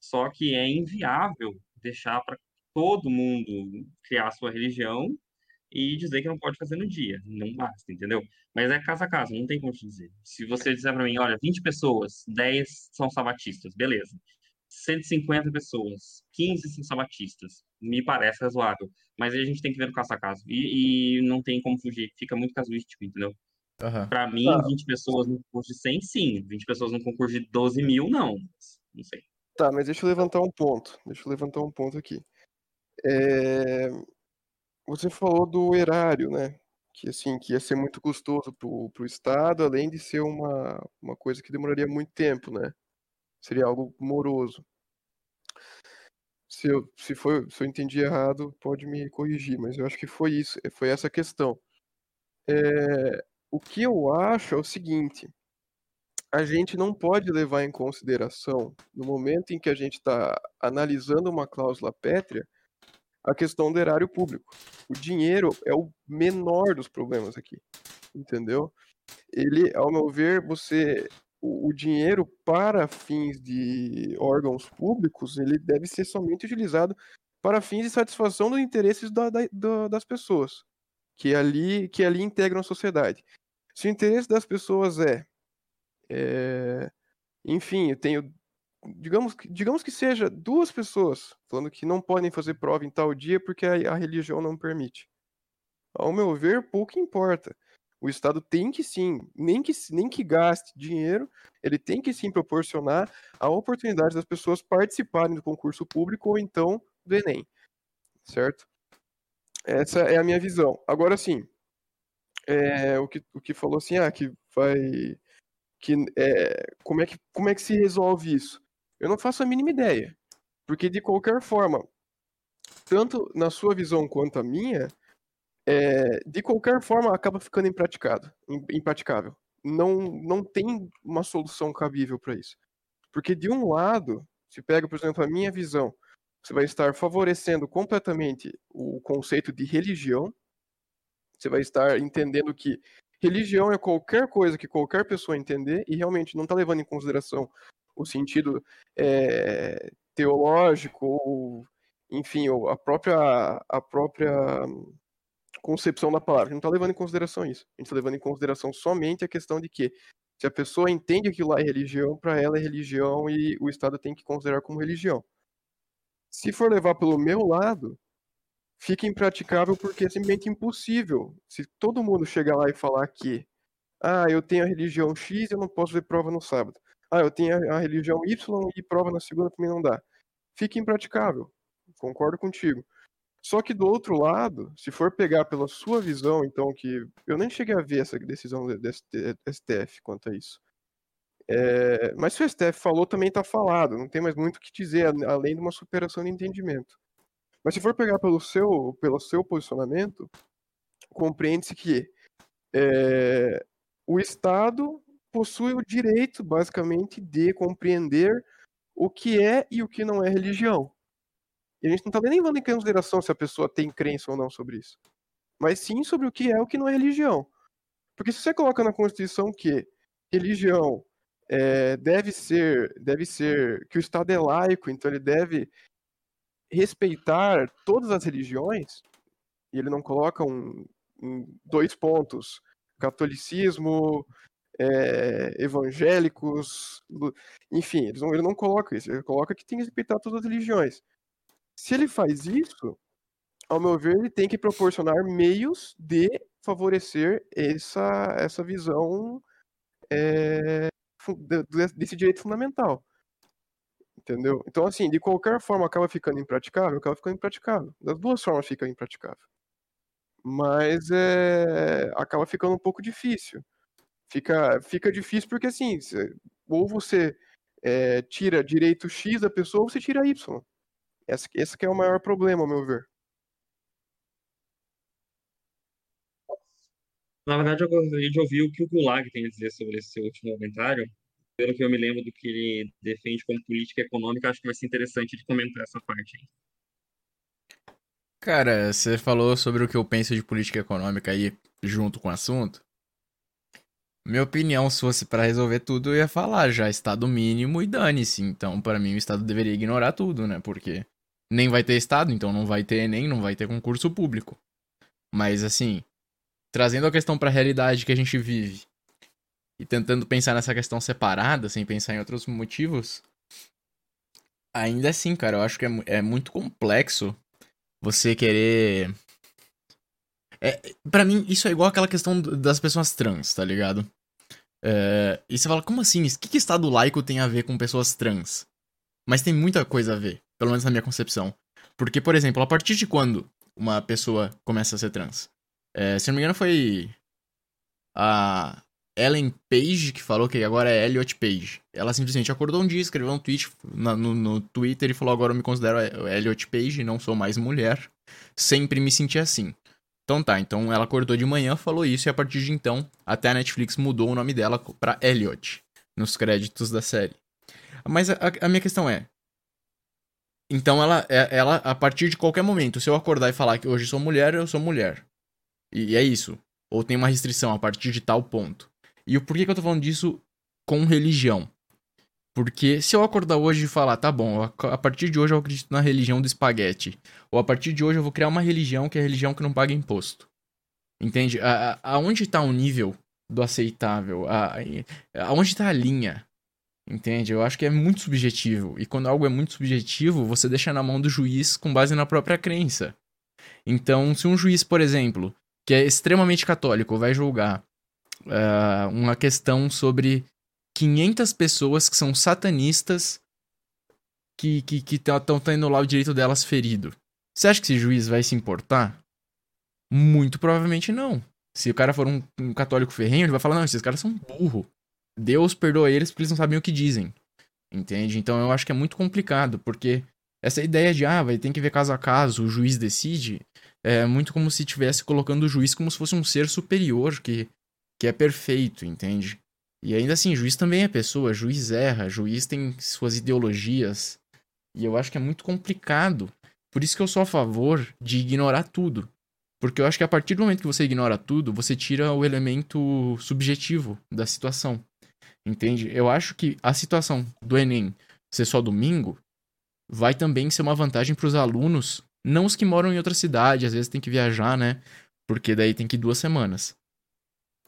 Só que é inviável deixar para todo mundo criar a sua religião e dizer que não pode fazer no dia. Não basta, entendeu? Mas é casa a casa, não tem como te dizer. Se você disser para mim, olha, 20 pessoas, 10 são sabatistas, beleza. 150 pessoas, 15 são sabatistas, me parece razoável. Mas aí a gente tem que ver no caso a caso. E, e não tem como fugir, fica muito casuístico, entendeu? Uhum. Para mim, Tá. 20 pessoas no concurso de 100, sim. 20 pessoas no concurso de 12 mil, não. Não sei. Tá, mas deixa eu levantar um ponto. Deixa eu levantar um ponto aqui. É, Você falou do erário, né? Que assim, que ia ser muito custoso pro, pro Estado, além de ser uma, uma coisa que demoraria muito tempo, né? Seria algo moroso. Se eu, se foi, se eu entendi errado, pode me corrigir, mas eu acho que foi isso, foi essa questão. É, o que eu acho é o seguinte, a gente não pode levar em consideração, no momento em que a gente está analisando uma cláusula pétrea, a questão do erário público. O dinheiro é o menor dos problemas aqui, entendeu? Ele, ao meu ver, você o, dinheiro para fins de órgãos públicos, ele deve ser somente utilizado para fins de satisfação dos interesses da- da- da- das pessoas, que ali, que ali integram a sociedade. Se o interesse das pessoas é, é, enfim, eu tenho, digamos, que- digamos que seja duas pessoas falando que não podem fazer prova em tal dia porque a, a religião não permite. Ao meu ver, pouco importa. O Estado tem que sim, nem que, nem que gaste dinheiro, ele tem que sim proporcionar a oportunidade das pessoas participarem do concurso público ou então do Enem. Certo? Essa é a minha visão. Agora sim, é, o, que, o que falou assim, ah, que vai. Que, é, como, é que, como é que se resolve isso? Eu não faço a mínima ideia. Porque de qualquer forma, tanto na sua visão quanto a minha, é, de qualquer forma acaba ficando impraticado, im- impraticável. Não, não tem uma solução cabível para isso. Porque de um lado, se pega, por exemplo, a minha visão, você vai estar favorecendo completamente o conceito de religião, você vai estar entendendo que religião é qualquer coisa que qualquer pessoa entender e realmente não está levando em consideração o sentido é, teológico ou, enfim, ou a própria a própria concepção da palavra. Não está levando em consideração isso. A gente está levando em consideração somente a questão de que se a pessoa entende aquilo lá é religião, para ela é religião e o Estado tem que considerar como religião. Se for levar pelo meu lado, fica impraticável porque é simplesmente impossível. Se todo mundo chegar lá e falar que, ah, eu tenho a religião X eu não posso ver prova no sábado. Ah, eu tenho a religião Y e prova na segunda também não dá. Fica impraticável. Concordo contigo. Só que do outro lado, se for pegar pela sua visão, então, que eu nem cheguei a ver essa decisão do STF quanto a isso. É, mas se o STF falou, também está falado, não tem mais muito o que dizer, além de uma superação de entendimento. Mas se for pegar pelo seu, pelo seu posicionamento, compreende-se que é, o Estado possui o direito, basicamente, de compreender o que é e o que não é religião. E a gente não está nem levando em consideração se a pessoa tem crença ou não sobre isso. Mas sim sobre o que é e o que não é religião. Porque se você coloca na Constituição que religião é, deve ser, deve ser, que o Estado é laico, então ele deve respeitar todas as religiões, e ele não coloca um, um- dois pontos, catolicismo, é, evangélicos, enfim, não- ele não coloca isso, ele coloca que tem que respeitar todas as religiões. Se ele faz isso, ao meu ver, ele tem que proporcionar meios de favorecer essa, essa visão é, desse direito fundamental. Entendeu? Então, assim, de qualquer forma acaba ficando impraticável, acaba ficando impraticável. Das duas formas fica impraticável. Mas é, acaba ficando um pouco difícil. Fica, fica difícil porque, assim, ou você é, tira direito X da pessoa ou você tira Y. Esse, esse que é o maior problema, ao meu ver. Na verdade, eu gostaria de ouvir o que o Gulag tem a dizer sobre esse seu último comentário. Pelo que eu me lembro do que ele defende como política econômica, acho que vai ser interessante de comentar essa parte aí. Cara, você falou sobre o que eu penso de política econômica aí junto com o assunto. Minha opinião, se fosse pra resolver tudo, eu ia falar já estado mínimo e dane-se. Então, pra mim, o estado deveria ignorar tudo, né? Porque nem vai ter estado, então não vai ter ENEM, não vai ter concurso público. Mas assim, trazendo a questão pra realidade que a gente vive e tentando pensar nessa questão separada, sem pensar em outros motivos, ainda assim, cara, eu acho que é, é muito complexo você querer. É, para mim, isso é igual aquela questão das pessoas trans, tá ligado? É, e você fala, como assim? O que, que Estado laico tem a ver com pessoas trans? Mas tem muita coisa a ver, pelo menos na minha concepção. Porque, por exemplo, a partir de quando uma pessoa começa a ser trans? É, se não me engano, foi a Ellen Page que falou que agora é Elliot Page. Ela simplesmente acordou um dia, escreveu um tweet no, no, no Twitter e falou: Agora eu me considero Elliot Page, não sou mais mulher. Sempre me senti assim. Então tá, então ela acordou de manhã, falou isso, e a partir de então, até a Netflix mudou o nome dela pra Elliot nos créditos da série. Mas a, a minha questão é. Então ela, é, ela, a partir de qualquer momento, se eu acordar e falar que hoje sou mulher, eu sou mulher. E é isso. Ou tem uma restrição a partir de tal ponto. E o porquê que eu tô falando disso com religião? Porque se eu acordar hoje e falar, tá bom, a partir de hoje eu acredito na religião do espaguete. Ou a partir de hoje eu vou criar uma religião que é a religião que não paga imposto. Entende? A, a, aonde tá o nível do aceitável? A, aonde tá a linha? Entende? Eu acho que é muito subjetivo. E quando algo é muito subjetivo, você deixa na mão do juiz com base na própria crença. Então, se um juiz, por exemplo, que é extremamente católico, vai julgar uh, uma questão sobre 500 pessoas que são satanistas que estão que, que tendo lá o direito delas ferido. Você acha que esse juiz vai se importar? Muito provavelmente não. Se o cara for um, um católico ferrenho, ele vai falar: não, esses caras são burro. Deus perdoa eles porque eles não sabem o que dizem. Entende? Então eu acho que é muito complicado, porque essa ideia de, ah, vai ter que ver caso a caso, o juiz decide, é muito como se estivesse colocando o juiz como se fosse um ser superior que, que é perfeito, entende? E ainda assim, juiz também é pessoa, juiz erra, juiz tem suas ideologias. E eu acho que é muito complicado. Por isso que eu sou a favor de ignorar tudo. Porque eu acho que a partir do momento que você ignora tudo, você tira o elemento subjetivo da situação. Entende? Eu acho que a situação do Enem ser só domingo vai também ser uma vantagem para os alunos não os que moram em outra cidade, às vezes tem que viajar, né? Porque daí tem que ir duas semanas.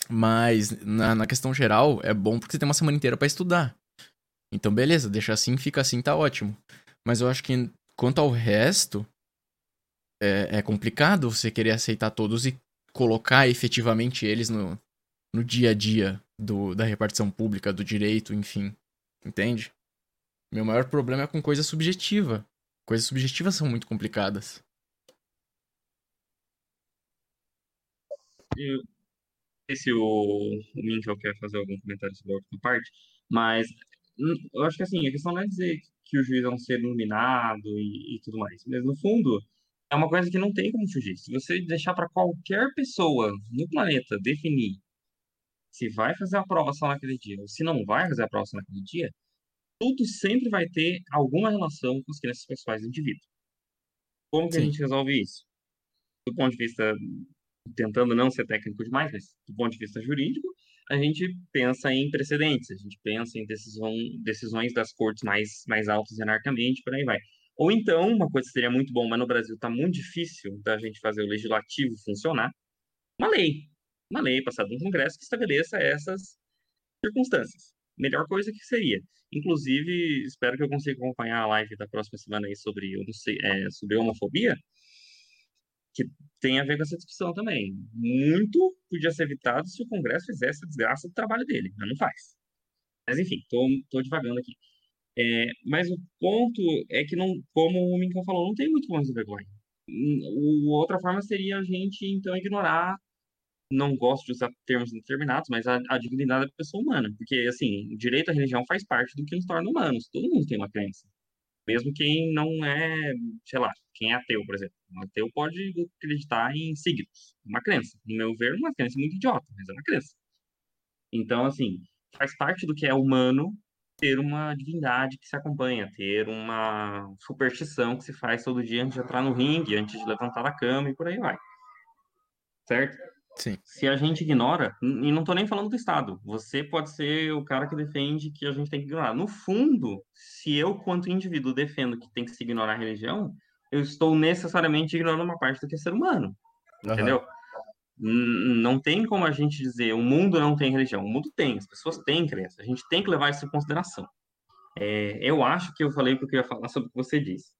Mas na, na questão geral, é bom porque você tem uma semana inteira para estudar. Então, beleza, deixa assim, fica assim, tá ótimo. Mas eu acho que quanto ao resto, é, é complicado você querer aceitar todos e colocar efetivamente eles no, no dia a dia do, da repartição pública, do direito, enfim. Entende? Meu maior problema é com coisa subjetiva. Coisas subjetivas são muito complicadas. Eu sei se o, o quer fazer algum comentário sobre a outra parte, mas hum, eu acho que assim, a questão não é dizer que o juiz é um ser iluminado e, e tudo mais, mas no fundo é uma coisa que não tem como fugir. Se você deixar para qualquer pessoa no planeta definir se vai fazer a prova só naquele dia ou se não vai fazer a prova só naquele dia, tudo sempre vai ter alguma relação com as crenças pessoais do indivíduo. Como que Sim. a gente resolve isso? Do ponto de vista, tentando não ser técnico demais, mas do ponto de vista jurídico, a gente pensa em precedentes, a gente pensa em decisão, decisões das cortes mais, mais altas anarquicamente, por aí vai. Ou então, uma coisa que seria muito bom, mas no Brasil está muito difícil da gente fazer o legislativo funcionar, uma lei. Uma lei passada no Congresso que estabeleça essas circunstâncias melhor coisa que seria. Inclusive, espero que eu consiga acompanhar a live da próxima semana aí sobre, é, sobre homofobia, que tem a ver com essa discussão também. Muito podia ser evitado se o Congresso fizesse a desgraça do trabalho dele, mas não faz. Mas enfim, tô devagando aqui. É, mas o ponto é que, não, como o Minkan falou, não tem muito como resolver agora. Hum, outra forma seria a gente, então, ignorar não gosto de usar termos indeterminados, mas a, a, dignidade da pessoa humana. Porque, assim, o direito à religião faz parte do que nos torna humanos. Todo mundo tem uma crença. Mesmo quem não é, sei lá, quem é ateu, por exemplo. Um ateu pode acreditar em signos. Uma crença. No meu ver, uma crença muito idiota, mas é uma crença. Então, assim, faz parte do que é humano ter uma divindade que se acompanha, ter uma superstição que se faz todo dia antes de entrar no ringue, antes de levantar da cama e por aí vai. Certo? Sim. Se a gente ignora, e não estou nem falando do Estado, você pode ser o cara que defende que a gente tem que ignorar. No fundo, se eu, quanto indivíduo, defendo que tem que se ignorar a religião, eu estou necessariamente ignorando uma parte do que é ser humano. Entendeu? N- Não tem como a gente dizer o mundo não tem religião. O mundo tem, as pessoas têm crença. A gente tem que levar isso em consideração. É, eu acho que eu falei o que eu queria falar sobre o que você disse.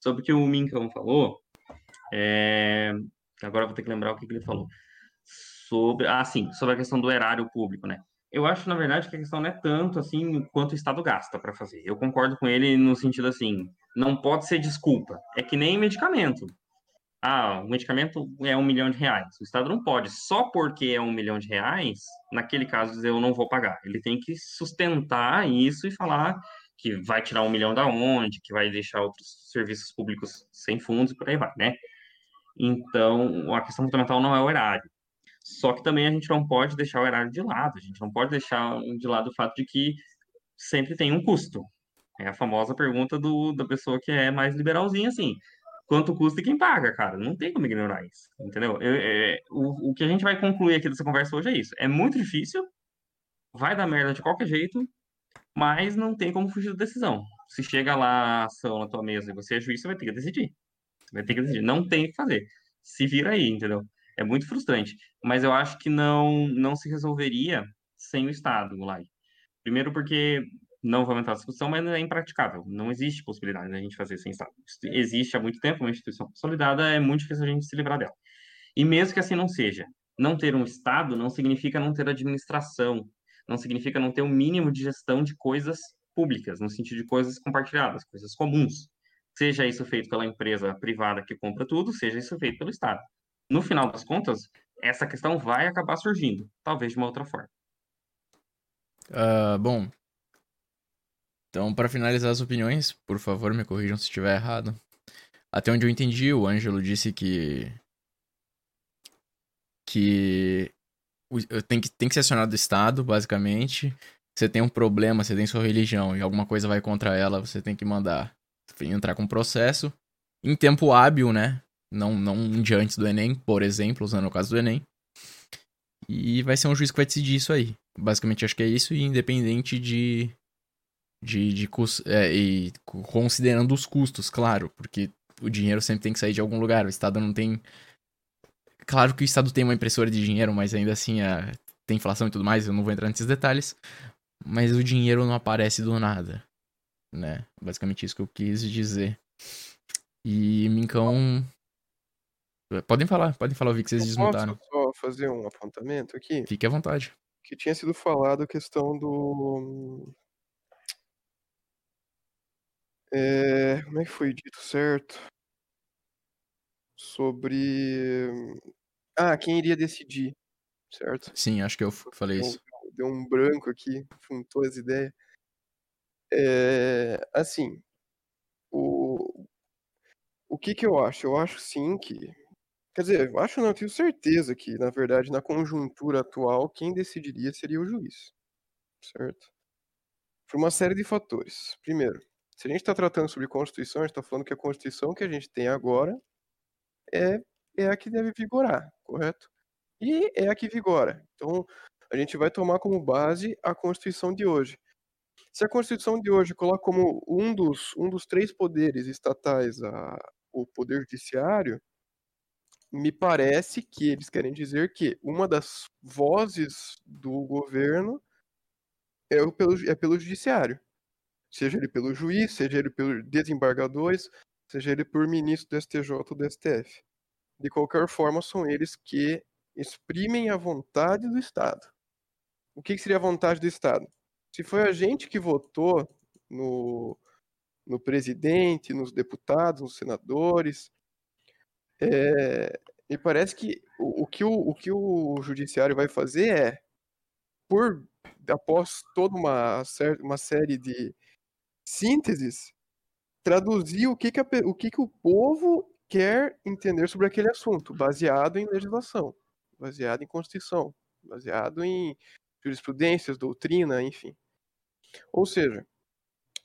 Sobre o que o Mincão falou, é, agora eu vou ter que lembrar o que ele falou. Sobre, ah, sim, sobre a questão do erário público, né? Eu acho, na verdade, que a questão não é tanto assim quanto o Estado gasta para fazer. Eu concordo com ele no sentido assim, não pode ser desculpa. É que nem medicamento. Ah, o medicamento é um milhão de reais. O Estado não pode, só porque é um milhão de reais, naquele caso, dizer eu não vou pagar. Ele tem que sustentar isso e falar que vai tirar um milhão da onde, que vai deixar outros serviços públicos sem fundos e por aí vai, né? Então, a questão fundamental não é o erário. Só que também a gente não pode deixar o erário de lado. A gente não pode deixar de lado o fato de que sempre tem um custo. É a famosa pergunta do, da pessoa que é mais liberalzinha, assim. Quanto custa e quem paga, cara? Não tem como ignorar isso, entendeu? Eu- é, o, o que a gente vai concluir aqui dessa conversa hoje é isso. É muito difícil, vai dar merda de qualquer jeito, mas não tem como fugir da decisão. Se chega lá a ação na tua mesa e você é juiz, você vai ter que decidir. Você vai ter que decidir. Não tem o que fazer. Se vira aí, entendeu? É muito frustrante. Mas eu acho que não, não se resolveria sem o Estado, Gulay. Primeiro porque, não vou aumentar a discussão, mas é impraticável. Não existe possibilidade da gente fazer sem Estado. Existe há muito tempo, uma instituição consolidada, é muito difícil a gente se livrar dela. E mesmo que assim não seja, não ter um Estado não significa não ter administração, não significa não ter um mínimo de gestão de coisas públicas, no sentido de coisas compartilhadas, coisas comuns. Seja isso feito pela empresa privada que compra tudo, seja isso feito pelo Estado. No final das contas, essa questão vai acabar surgindo, talvez de uma outra forma. Ah, bom. Então, para finalizar as opiniões, por favor, me corrijam se estiver errado. Até onde eu entendi, o Ângelo disse que. que. o- Tem que, tem que ser acionado do Estado, basicamente. Você tem um problema, você tem sua religião e alguma coisa vai contra ela, você tem que mandar entrar com processo. Em tempo hábil, né? Não, não dia antes do Enem, por exemplo, usando o caso do Enem. E vai ser um juiz que vai decidir isso aí. Basicamente, acho que é isso, e independente de. de, de é, e considerando os custos, claro, porque o dinheiro sempre tem que sair de algum lugar. O Estado não tem. Claro que o Estado tem uma impressora de dinheiro, mas ainda assim a- tem inflação e tudo mais, eu não vou entrar nesses detalhes. Mas o dinheiro não aparece do nada, né? Basicamente isso que eu quis dizer. E Mincão. Podem falar, podem falar, eu vi que vocês Eu desmontaram. Posso só fazer um apontamento aqui? Fique à vontade. Que tinha sido falado a questão do. É, como é que foi dito certo? Sobre. Ah, quem iria decidir, certo? Sim, acho que eu falei Deu, isso. deu um branco aqui, juntou as ideias. É, assim, o, o que que eu acho? Eu acho sim que. Quer dizer, eu acho não, eu tenho certeza que, na verdade, na conjuntura atual, quem decidiria seria o juiz, certo? Por uma série de fatores. Primeiro, se a gente está tratando sobre Constituição, a gente está falando que a Constituição que a gente tem agora é, é a que deve vigorar, correto? E é a que vigora. Então, a gente vai tomar como base a Constituição de hoje. Se a Constituição de hoje coloca como um dos, um dos três poderes estatais a, o Poder Judiciário, me parece que eles querem dizer que uma das vozes do governo é, pelo, é pelo Judiciário. Seja ele pelo juiz, seja ele pelos desembargadores, seja ele por ministro do STJ ou do STF. De qualquer forma, são eles que exprimem a vontade do Estado. O que, que seria a vontade do Estado? Se foi a gente que votou no, no presidente, nos deputados, nos senadores, é, me parece que o, o que o, o que o judiciário vai fazer é, por após toda uma, uma série de sínteses, traduzir o que, que, a, o, que, que o povo quer entender sobre aquele assunto, baseado em legislação, baseado em Constituição, baseado em jurisprudências, doutrina, enfim. Ou seja,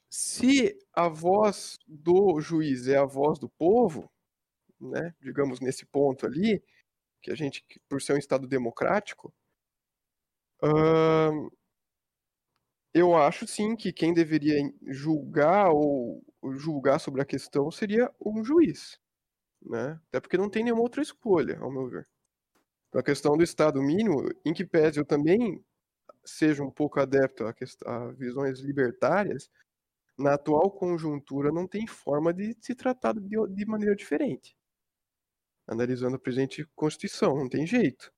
se a voz do juiz é a voz do povo, né, digamos nesse ponto ali, que a gente, por ser um Estado democrático, eu acho sim que quem deveria julgar ou julgar sobre a questão seria um juiz, né? Até porque não tem nenhuma outra escolha, ao meu ver. A questão do Estado mínimo, em que pese eu também seja um pouco adepto a, a visões libertárias, na atual conjuntura não tem forma de se tratar de, de maneira diferente. Analisando a presente Constituição, não tem jeito.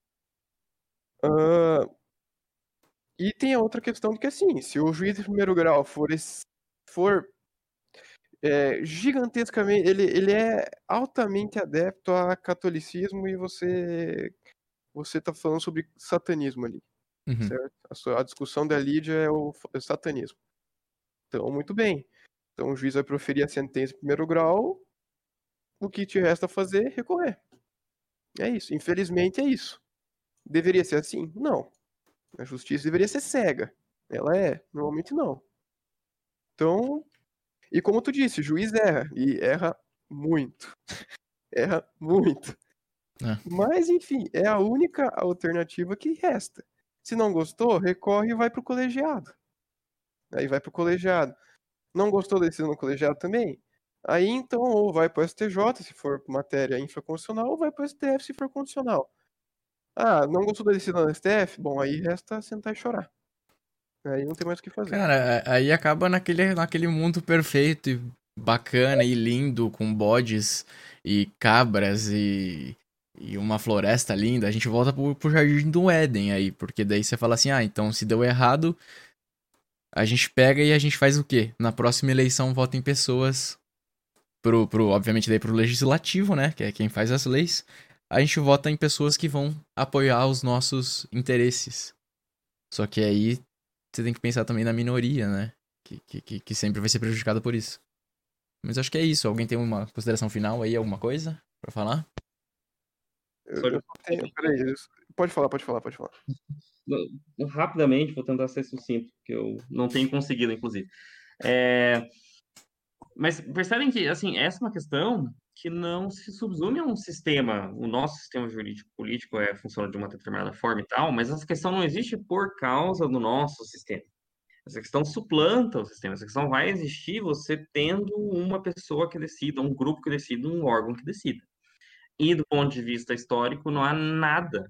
Uh, e tem a outra questão de que, assim, se o juiz de primeiro grau for, for é, gigantescamente. Ele, ele é altamente adepto a catolicismo e você. Você tá falando sobre satanismo ali. Uhum. Certo? A, a, discussão da Lídia é o, é o satanismo. Então, muito bem. Então, o juiz vai proferir a sentença em primeiro grau. O que te resta fazer? Recorrer. É isso. Infelizmente, é isso. Deveria ser assim? Não. A justiça deveria ser cega. Ela é. Normalmente, não. Então, e como tu disse, o juiz erra. E erra muito. erra muito. É. Mas, enfim, é a única alternativa que resta. Se não gostou, recorre e vai pro colegiado. Aí vai pro colegiado. Não gostou da decisão do colegiado também? Aí então, ou vai pro STJ, se for matéria infraconstitucional, ou vai pro STF, se for condicional. Ah, não gostou da decisão do STF? Bom, aí resta sentar e chorar. Aí não tem mais o que fazer. Cara, aí acaba naquele, naquele mundo perfeito e bacana e lindo, com bodes e cabras e, e uma floresta linda. A gente volta pro, pro Jardim do Éden aí, porque daí você fala assim, ah, então se deu errado, a gente pega e a gente faz o quê? Na próxima eleição vota em pessoas pro, pro obviamente daí pro legislativo, né, que é quem faz as leis. A gente vota em pessoas que vão apoiar os nossos interesses. Só que aí você tem que pensar também na minoria, né? Que, que, que sempre vai ser prejudicada por isso. Mas acho que é isso. Alguém tem uma consideração final aí, alguma coisa para falar? Eu, eu tenho, peraí, pode falar, pode falar, pode falar. Rapidamente, vou tentar ser sucinto, porque eu não tenho conseguido, inclusive. É... Mas percebem que, assim, essa é uma questão que não se subsume a um sistema. O nosso sistema jurídico político é funciona de uma determinada forma e tal, mas essa questão não existe por causa do nosso sistema. Essa questão suplanta o sistema. Essa questão vai existir você tendo uma pessoa que decida, um grupo que decida, um órgão que decida. E do ponto de vista histórico, não há nada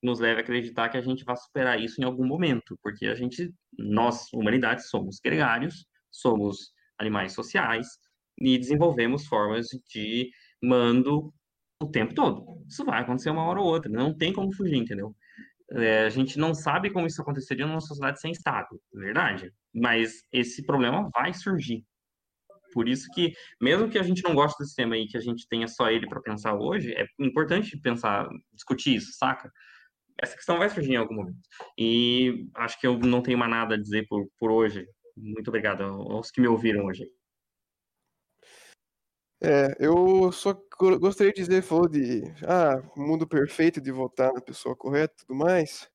que nos leve a acreditar que a gente vai superar isso em algum momento, porque a gente, nós, humanidade, somos gregários, somos animais sociais, e desenvolvemos formas de mando o tempo todo. Isso vai acontecer uma hora ou outra, não tem como fugir, entendeu? É, a gente não sabe como isso aconteceria numa sociedade sem Estado, é verdade. Mas esse problema vai surgir. Por isso que, mesmo que a gente não goste do sistema e que a gente tenha só ele para pensar hoje, é importante pensar, discutir isso, saca? Essa questão vai surgir em algum momento. E acho que eu não tenho mais nada a dizer por, por hoje. Muito obrigado aos que me ouviram hoje. É, eu só gostaria de dizer, falou de ah, mundo perfeito de votar na pessoa correta e tudo mais.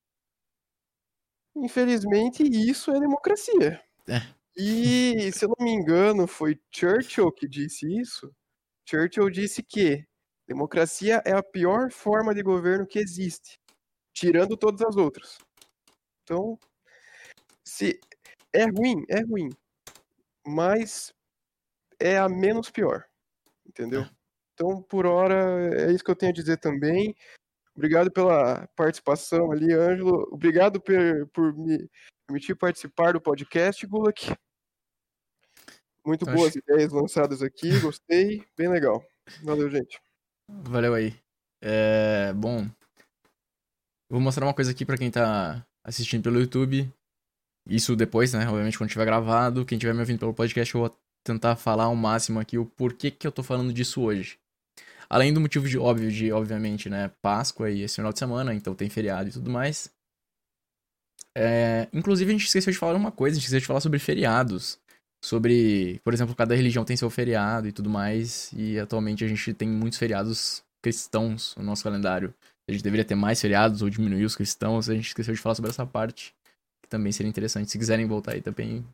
Infelizmente, isso é democracia. É. E, se eu não me engano, foi Churchill que disse isso. Churchill disse que democracia é a pior forma de governo que existe, tirando todas as outras. Então, se é ruim, é ruim, mas é a menos pior entendeu? Então, por hora, é isso que eu tenho a dizer também. Obrigado pela participação ali, Ângelo. Obrigado por, por me permitir participar do podcast, Gulak. Muito Acho... boas ideias lançadas aqui, gostei, bem legal. Valeu, gente. Valeu aí. É, bom, vou mostrar uma coisa aqui para quem tá assistindo pelo YouTube. Isso depois, né? Obviamente, quando tiver gravado. Quem tiver me ouvindo pelo podcast, eu vou tentar falar ao máximo aqui o porquê que eu tô falando disso hoje. Além do motivo de óbvio de, obviamente, né, Páscoa e esse final de semana, então tem feriado e tudo mais. É, inclusive a gente esqueceu de falar uma coisa, a gente esqueceu de falar sobre feriados. sobre, por exemplo, cada religião tem seu feriado e tudo mais, e atualmente a gente tem muitos feriados cristãos no nosso calendário. A gente deveria ter mais feriados ou diminuir os cristãos, a gente esqueceu de falar sobre essa parte, também seria interessante. Se quiserem voltar aí também.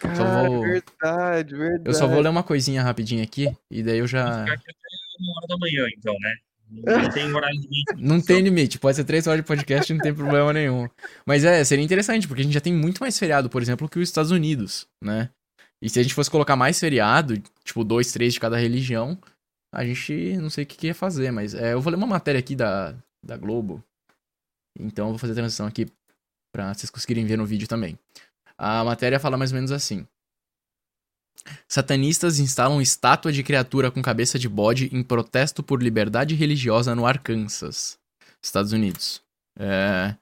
Cara, Só vou- verdade, verdade. Eu só vou ler uma coisinha rapidinho aqui, e daí eu já. Ficar aqui até uma hora da manhã, então, né? Não tem horário limite. Não tem limite, pode ser três horas de podcast, não tem problema nenhum. Mas é, seria interessante, porque a gente já tem muito mais feriado, por exemplo, que os Estados Unidos, né? E se a gente fosse colocar mais feriado, tipo dois, três de cada religião, a gente não sei o que, que ia fazer, mas é, eu vou ler uma matéria aqui da, da Globo. Então eu vou fazer a transição aqui pra vocês conseguirem ver no vídeo também. A matéria fala mais ou menos assim. Satanistas instalam estátua de criatura com cabeça de bode em protesto por liberdade religiosa no Arkansas, Estados Unidos. É,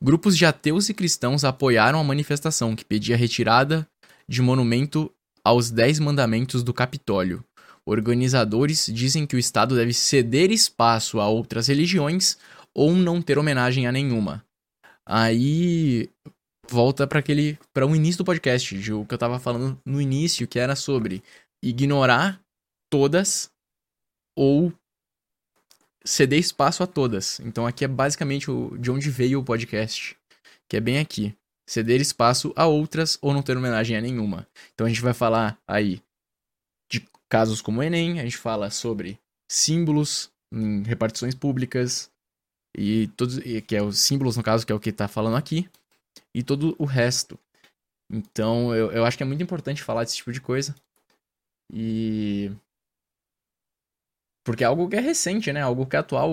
Grupos de ateus e cristãos apoiaram a manifestação que pedia retirada de monumento aos Dez Mandamentos do Capitólio. Organizadores dizem que o Estado deve ceder espaço a outras religiões ou não ter homenagem a nenhuma. Aí volta para aquele para o início do podcast, de o que eu tava falando no início, que era sobre ignorar todas ou ceder espaço a todas. Então aqui é basicamente o, de onde veio o podcast, que é bem aqui. Ceder espaço a outras ou não ter homenagem a nenhuma. Então a gente vai falar aí de casos como o Enem, a gente fala sobre símbolos em repartições públicas e todos que é os símbolos no caso que é o que tá falando aqui e todo o resto. Então eu, eu acho que é muito importante falar desse tipo de coisa. E porque é algo que é recente, né? Algo que é atual.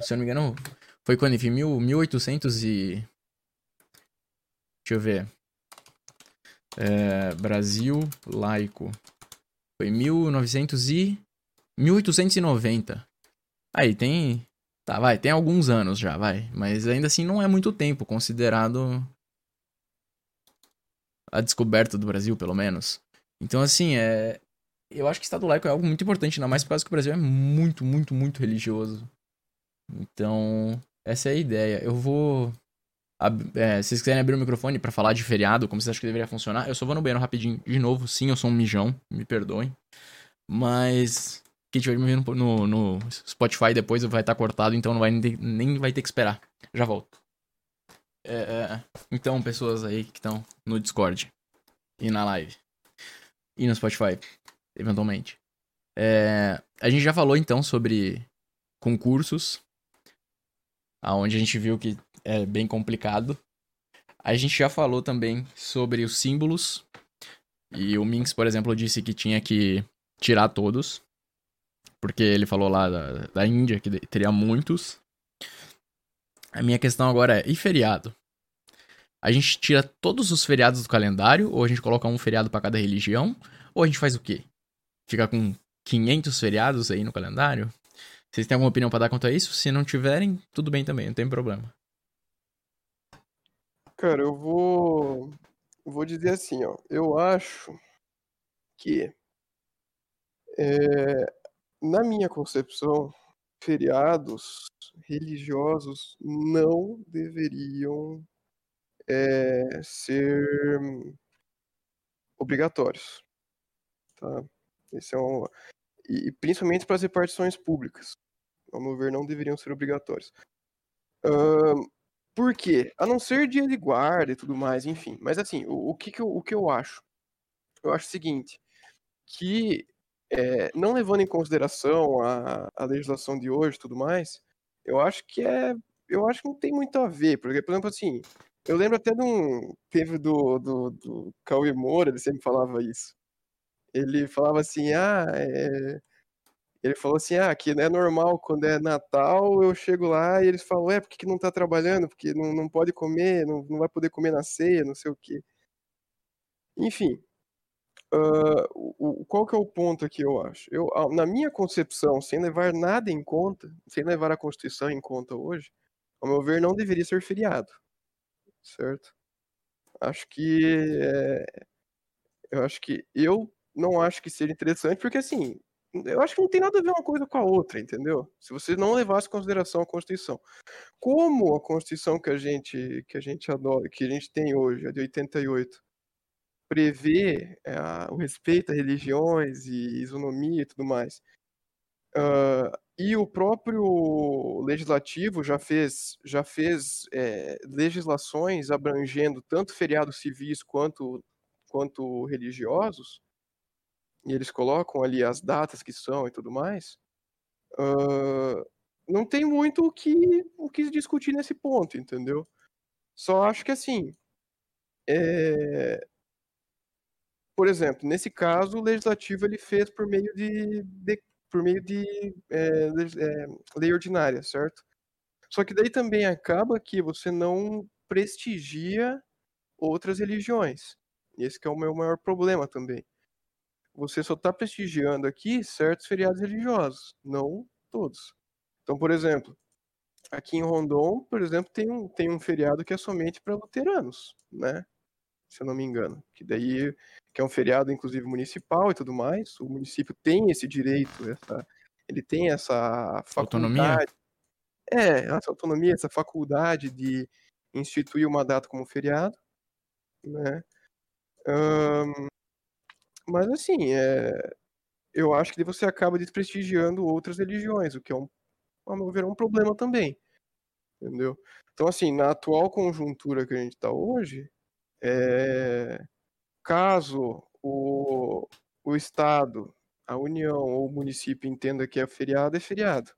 Se eu não me engano, foi quando? Em mil- 1800 e... Deixa eu ver. É, Brasil laico. Foi 1900 e... 1890. Aí, tem... Tá, vai, tem alguns anos já, vai. Mas ainda assim não é muito tempo, considerado... A descoberta do Brasil, pelo menos. Então, assim, é eu acho que Estado laico é algo muito importante, ainda mais por causa que o Brasil é muito, muito, muito religioso. Então, essa é a ideia. Eu vou. é, se vocês quiserem abrir o microfone pra falar de feriado, como vocês acham que deveria funcionar, eu só vou no banheiro rapidinho de novo. Sim, eu sou um mijão, me perdoem. Mas. Quem estiver me vendo no, no Spotify depois vai estar cortado, então não vai nem, nem vai ter que esperar. Já volto. É, é, então, pessoas aí que estão no Discord e na live. E no Spotify eventualmente. É, a gente já falou então sobre concursos, aonde a gente viu que é bem complicado. A gente já falou também sobre os símbolos. E o Minx, por exemplo, disse que tinha que tirar todos. Porque ele falou lá da, da Índia que teria muitos. A minha questão agora é: e feriado? A gente tira todos os feriados do calendário? Ou a gente coloca um feriado pra cada religião? Ou a gente faz o quê? Fica com 500 feriados aí no calendário? Vocês têm alguma opinião pra dar quanto a isso? Se não tiverem, tudo bem também, não tem problema. Cara, eu vou. Vou dizer assim, ó. Eu acho que. é, na minha concepção, feriados religiosos não deveriam é, ser obrigatórios. Tá? Esse é um, e, principalmente para as repartições públicas. Ao meu ver, não deveriam ser obrigatórios. Ahn, por quê? A não ser dia de guarda e tudo mais, enfim. Mas assim, o, o que, que, eu, o que eu acho? Eu acho o seguinte, que é, não levando em consideração a, a legislação de hoje e tudo mais, eu acho que é. Eu acho que não tem muito a ver. Porque, por exemplo, assim, eu lembro até de um. Teve do, do, do Cauê Moura, ele sempre falava isso. Ele falava assim, ah, é, ele falou assim, ah, que é normal quando é Natal, eu chego lá e eles falam, é, por que, que não tá trabalhando? Porque não, não pode comer, não, não vai poder comer na ceia, não sei o quê. Enfim, ah, o, qual que é o ponto aqui, eu acho? Eu, na minha concepção, sem levar nada em conta, sem levar a Constituição em conta hoje, ao meu ver, não deveria ser feriado, certo? Acho que, é, eu acho que, eu não acho que seja interessante, porque assim, eu acho que não tem nada a ver uma coisa com a outra, entendeu? Se você não levasse em consideração a Constituição. Como a Constituição que a gente que a gente adora, que a gente tem hoje, a de 88, prevê é, o respeito a religiões e isonomia e tudo mais. Uh, e o próprio legislativo já fez, já fez é, legislações abrangendo tanto feriados civis quanto, quanto religiosos, e eles colocam ali as datas que são e tudo mais. Uh, não tem muito o que, o que discutir nesse ponto, entendeu? Só acho que assim. É... Por exemplo, nesse caso, o legislativo ele fez por meio de, de por meio de é, é, lei ordinária, certo? Só que daí também acaba que você não prestigia outras religiões. Esse é o meu maior problema também. Você só está prestigiando aqui certos feriados religiosos, não todos. Então, por exemplo, aqui em Rondon, por exemplo, tem um, tem um feriado que é somente para luteranos, né? Se eu não me engano. Que daí que é um feriado, inclusive, municipal e tudo mais. O município tem esse direito, essa, ele tem essa faculdade. Autonomia? É, essa autonomia, essa faculdade de instituir uma data como feriado, né? Um, mas assim, é, eu acho que você acaba desprestigiando outras religiões, o que é um, ao meu ver, é um problema também, entendeu? Então assim, na atual conjuntura que a gente está hoje, é, caso o, o Estado, a União ou o município entenda que é feriado, é feriado.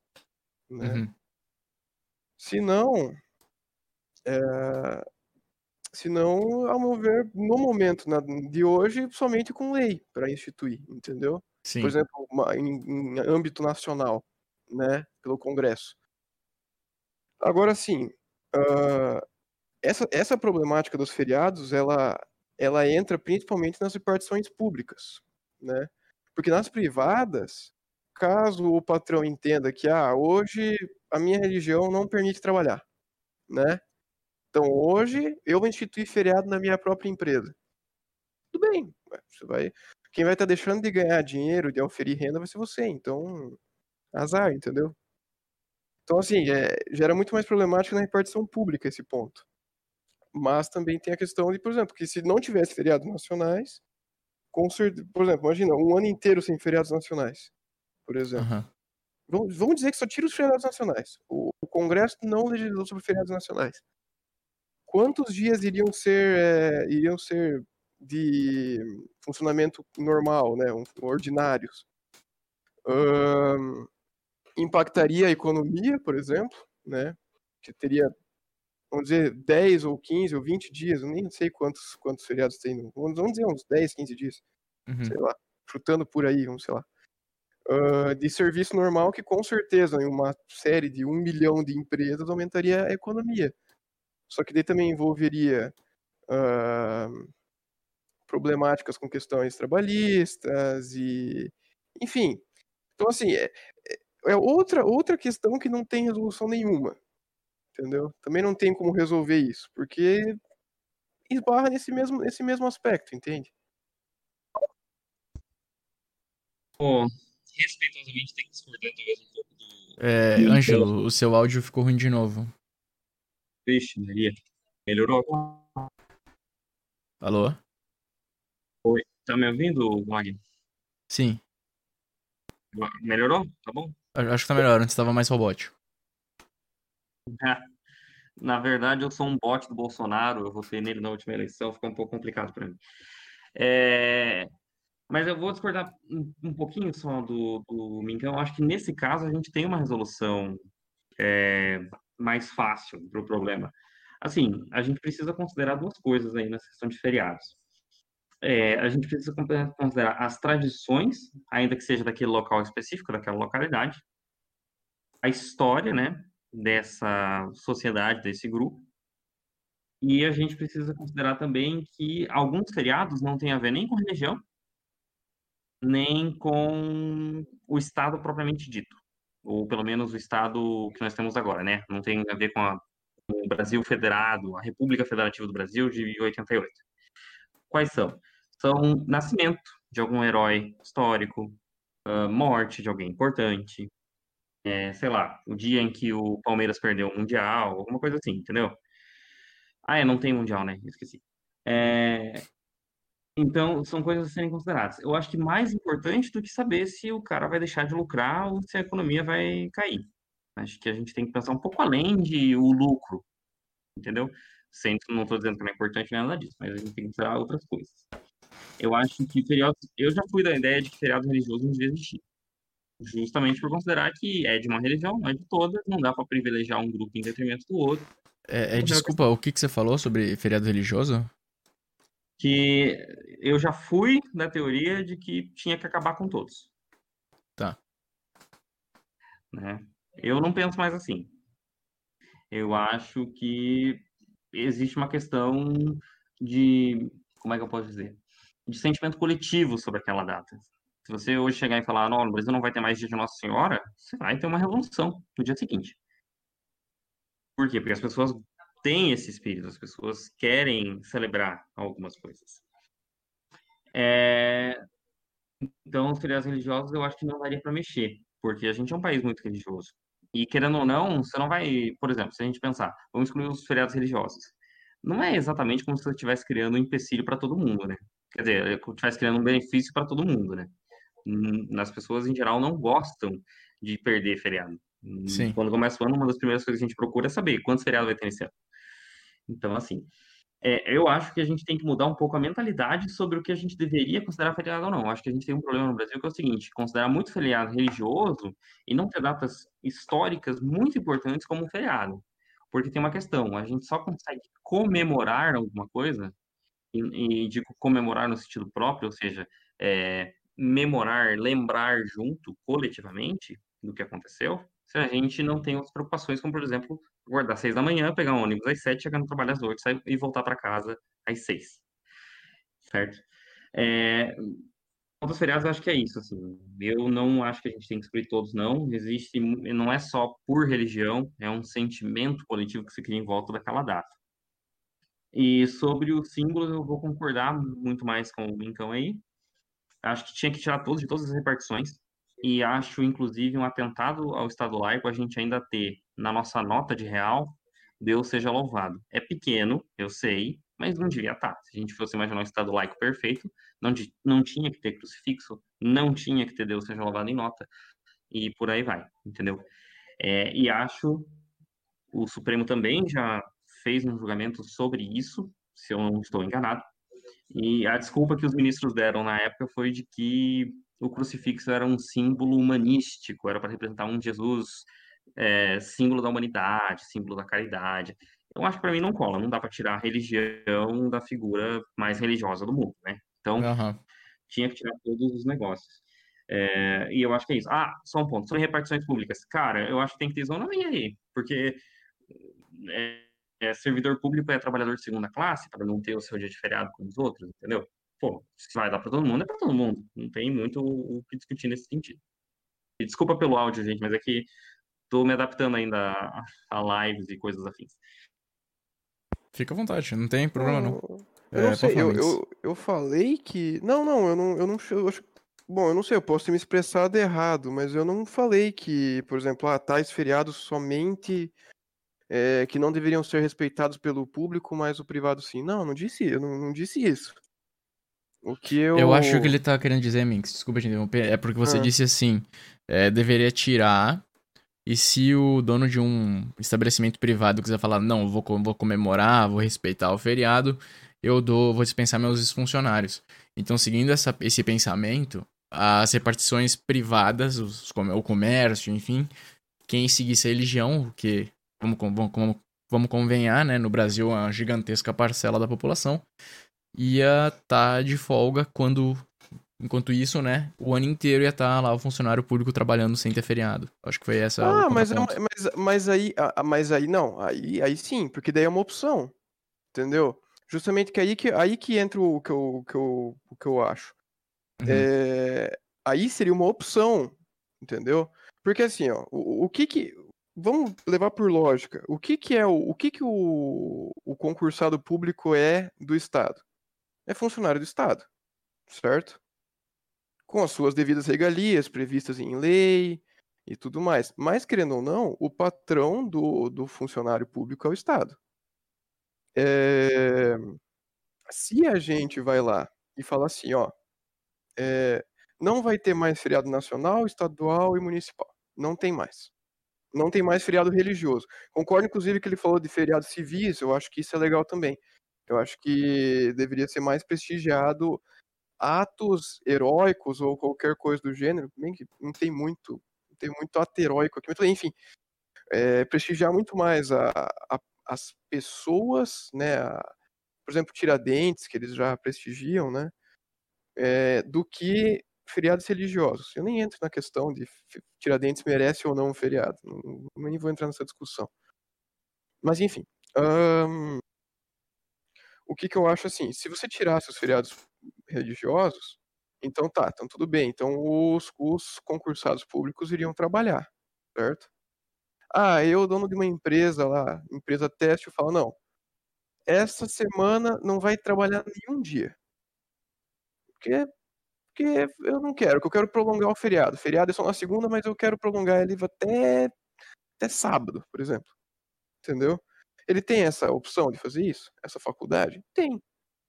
Né? Uhum. Se não, é, se não, ao meu ver, no momento na, de hoje, somente com lei para instituir, entendeu? Sim. Por exemplo, uma, em, em, âmbito nacional, né, pelo Congresso. Agora, sim, uh, essa, essa problemática dos feriados, ela, ela entra principalmente nas repartições públicas, né? Porque nas privadas, caso o patrão entenda que ah, hoje a minha religião não permite trabalhar, né? Então hoje eu vou instituir feriado na minha própria empresa. Tudo bem, você vai, quem vai estar tá deixando de ganhar dinheiro, de oferir renda vai ser você, então azar, entendeu? Então assim, é, gera muito mais problemático na repartição pública esse ponto. Mas também tem a questão de, por exemplo, que se não tivesse feriados nacionais, com certeza, por exemplo, imagina um ano inteiro sem feriados nacionais, por exemplo. Uhum. Vamos, vamos dizer que só tira os feriados nacionais. O, o, Congresso não legislou sobre feriados nacionais. Quantos dias iriam ser, é, iriam ser de funcionamento normal, né, um, ordinários? Um, impactaria a economia, por exemplo, né, que teria vamos dizer, 10 ou 15 ou 20 dias, eu nem sei quantos, quantos feriados tem, vamos, vamos dizer uns 10, 15 dias, uhum. sei lá, chutando por aí, vamos sei lá. Uh, de serviço normal que com certeza em uma série de um milhão de empresas aumentaria a economia. Só que daí também envolveria uh, problemáticas com questões trabalhistas e enfim. Então assim, é, é, é outra, outra questão que não tem resolução nenhuma entendeu? Também não tem como resolver isso, porque esbarra nesse mesmo, nesse mesmo aspecto, entende? Pô, respeitosamente tem que discordar talvez um pouco do. É, Ângelo, o seu áudio ficou ruim de novo. Vixe, Maria. Melhorou? Alô? Oi, tá me ouvindo, Wagner? Sim. Melhorou? Tá bom? Acho que tá melhor, antes tava mais robótico. Na verdade, eu sou um bot do Bolsonaro, eu votei nele na última eleição, ficou um pouco complicado para mim. É... Mas eu vou discordar um, pouquinho só do, do. Acho que nesse caso a gente tem uma resolução é, mais fácil para o problema. Assim, a gente precisa considerar duas coisas aí nessa questão de feriados. É, a gente precisa considerar as tradições, ainda que seja daquele local específico, daquela localidade, a história, né? Dessa sociedade, desse grupo. E a gente precisa considerar também que alguns feriados não têm a ver nem com religião, nem com o Estado propriamente dito, ou pelo menos o Estado que nós temos agora, né? Não tem a ver com, a, com o Brasil Federado, a República Federativa do Brasil de 88. Quais são? São nascimento de algum herói histórico, uh, morte de alguém importante, é, sei lá, o dia em que o Palmeiras perdeu o Mundial, alguma coisa assim, entendeu? Ah, é, não tem Mundial, né? Esqueci. É... Então, são coisas a serem consideradas. Eu acho que mais importante do que saber se o cara vai deixar de lucrar ou se a economia vai cair. Acho que a gente tem que pensar um pouco além de o lucro, entendeu? Sempre não estou dizendo que não é importante nada disso, mas a gente tem que considerar outras coisas. Eu acho que feriados. Eu já fui da ideia de que feriado religioso não devia existir. Justamente por considerar que é de uma religião, não é de todas, não dá para privilegiar um grupo em detrimento do outro. É, é, desculpa, o que, que você falou sobre feriado religioso? Que eu já fui da teoria de que tinha que acabar com todos. Tá. Né? Eu não penso mais assim. Eu acho que existe uma questão de, como é que eu posso dizer? De sentimento coletivo sobre aquela data. Se você hoje chegar e falar, não, no Brasil não vai ter mais dia de Nossa Senhora, você vai ter uma revolução no dia seguinte. Por quê? Porque as pessoas têm esse espírito, as pessoas querem celebrar algumas coisas. É... Então, os feriados religiosos eu acho que não daria para mexer, porque a gente é um país muito religioso. E querendo ou não, você não vai, por exemplo, se a gente pensar, vamos excluir os feriados religiosos. Não é exatamente como se você estivesse criando um empecilho para todo mundo, né? Quer dizer, estivesse criando um benefício para todo mundo, né? Hum, as pessoas em geral não gostam de perder feriado. Hum, Sim. Quando começa o ano, uma das primeiras coisas que a gente procura é saber quantos feriados vai ter nesse ano. Então, assim, é, eu acho que a gente tem que mudar um pouco a mentalidade sobre o que a gente deveria considerar feriado ou não. Eu acho que a gente tem um problema no Brasil que é o seguinte: considerar muito feriado religioso e não ter datas históricas muito importantes como um feriado. Porque tem uma questão: a gente só consegue comemorar alguma coisa, e, e digo comemorar no sentido próprio, ou seja, é, memorar, lembrar junto, coletivamente, do que aconteceu, se a gente não tem outras preocupações, como, por exemplo, às seis da manhã, pegar um ônibus às sete, chegar no trabalho às oito e voltar para casa às seis. Certo? É, dos feriados, eu acho que é isso, assim. Eu não acho que a gente tem que excluir todos, não. Existe, não é só por religião, é um sentimento coletivo que se cria em volta daquela data. E sobre os símbolos, eu vou concordar muito mais com o Lincão aí. Acho que tinha que tirar todos de todas as repartições. E acho, inclusive, um atentado ao Estado laico a gente ainda ter na nossa nota de real, Deus seja louvado. É pequeno, eu sei, mas não devia estar. Se a gente fosse imaginar um Estado laico perfeito, não, não tinha que ter crucifixo, não tinha que ter Deus seja louvado em nota, e por aí vai, entendeu? É, e acho, o Supremo também já fez um julgamento sobre isso, se eu não estou enganado, e a desculpa que os ministros deram na época foi de que o crucifixo era um símbolo humanístico, era para representar um Jesus é, símbolo da humanidade, símbolo da caridade. Eu acho que para mim não cola, não dá para tirar a religião da figura mais religiosa do mundo, né? Então, uhum. tinha que tirar todos os negócios. É, e eu acho que é isso. Ah, só um ponto, sobre repartições públicas. Cara, eu acho que tem que ter isonomia aí, porque é, é, servidor público é trabalhador de segunda classe, para não ter o seu dia de feriado com os outros, entendeu? Pô, se vai dar para todo mundo, é para todo mundo. Não tem muito o que discutir nesse sentido. E desculpa pelo áudio, gente, mas é que tô me adaptando ainda a, a lives e coisas afins. Fica à vontade, não tem problema não. Eu é, não sei, eu, eu, eu, falei que. Não, não, eu não. Eu não eu acho... Bom, eu não sei, eu posso ter me expressado errado, mas eu não falei que, por exemplo, ah, tais feriados somente é, que não deveriam ser respeitados pelo público, mas o privado sim. Não, não disse, eu não, não disse isso. O que eu. Eu acho que ele tá querendo dizer, Minx, desculpa te interromper, é porque você ah. disse assim: é, deveria tirar. E se o dono de um estabelecimento privado quiser falar, não, vou, vou comemorar, vou respeitar o feriado, eu dou, vou dispensar meus funcionários. Então, seguindo essa, esse pensamento, as repartições privadas, os, o comércio, enfim, quem seguisse a religião, que vamos, vamos, vamos convenhar, né? No Brasil, é uma gigantesca parcela da população ia estar tá de folga quando. Enquanto isso, né? O ano inteiro ia estar tá lá o funcionário público trabalhando sem ter feriado. Acho que foi essa. Ah, mas, é mas, mas aí. Mas aí não. Aí, aí sim, porque daí é uma opção. Entendeu? Justamente que aí que, aí que entra o que eu, que eu, o que eu acho. Uhum. É, aí seria uma opção. Entendeu? Porque assim, ó, o, o que que vamos levar por lógica. O que, que é o, o que, que o, o concursado público é do Estado? É funcionário do Estado, certo? Com as suas devidas regalias previstas em lei e tudo mais. Mas, querendo ou não, o patrão do, do funcionário público é o Estado. É... Se a gente vai lá e fala assim, ó, é, não vai ter mais feriado nacional, estadual e municipal. Não tem mais. Não tem mais feriado religioso. Concordo, inclusive, que ele falou de feriados civis, eu acho que isso é legal também. Eu acho que deveria ser mais prestigiado atos heróicos ou qualquer coisa do gênero, bem que não tem muito, não tem muito ato heróico aqui, mas enfim, é, prestigiar muito mais a, a, as pessoas, né, a, por exemplo, Tiradentes, que eles já prestigiam, né, é, do que feriados religiosos. Eu nem entro na questão de Tiradentes merece ou não um feriado, nem vou entrar nessa discussão. Mas enfim, o que, que eu acho assim, se você tirasse os feriados religiosos, então tá, então tudo bem. Então os, os concursados públicos iriam trabalhar, certo? Ah, eu, dono de uma empresa lá, empresa teste, eu falo, não, essa semana não vai trabalhar nenhum dia. Porque, porque eu não quero, porque eu quero prolongar o feriado. Feriado é só na segunda, mas eu quero prolongar ele até, até sábado, por exemplo. Entendeu? Ele tem essa opção de fazer isso? Essa faculdade? Tem.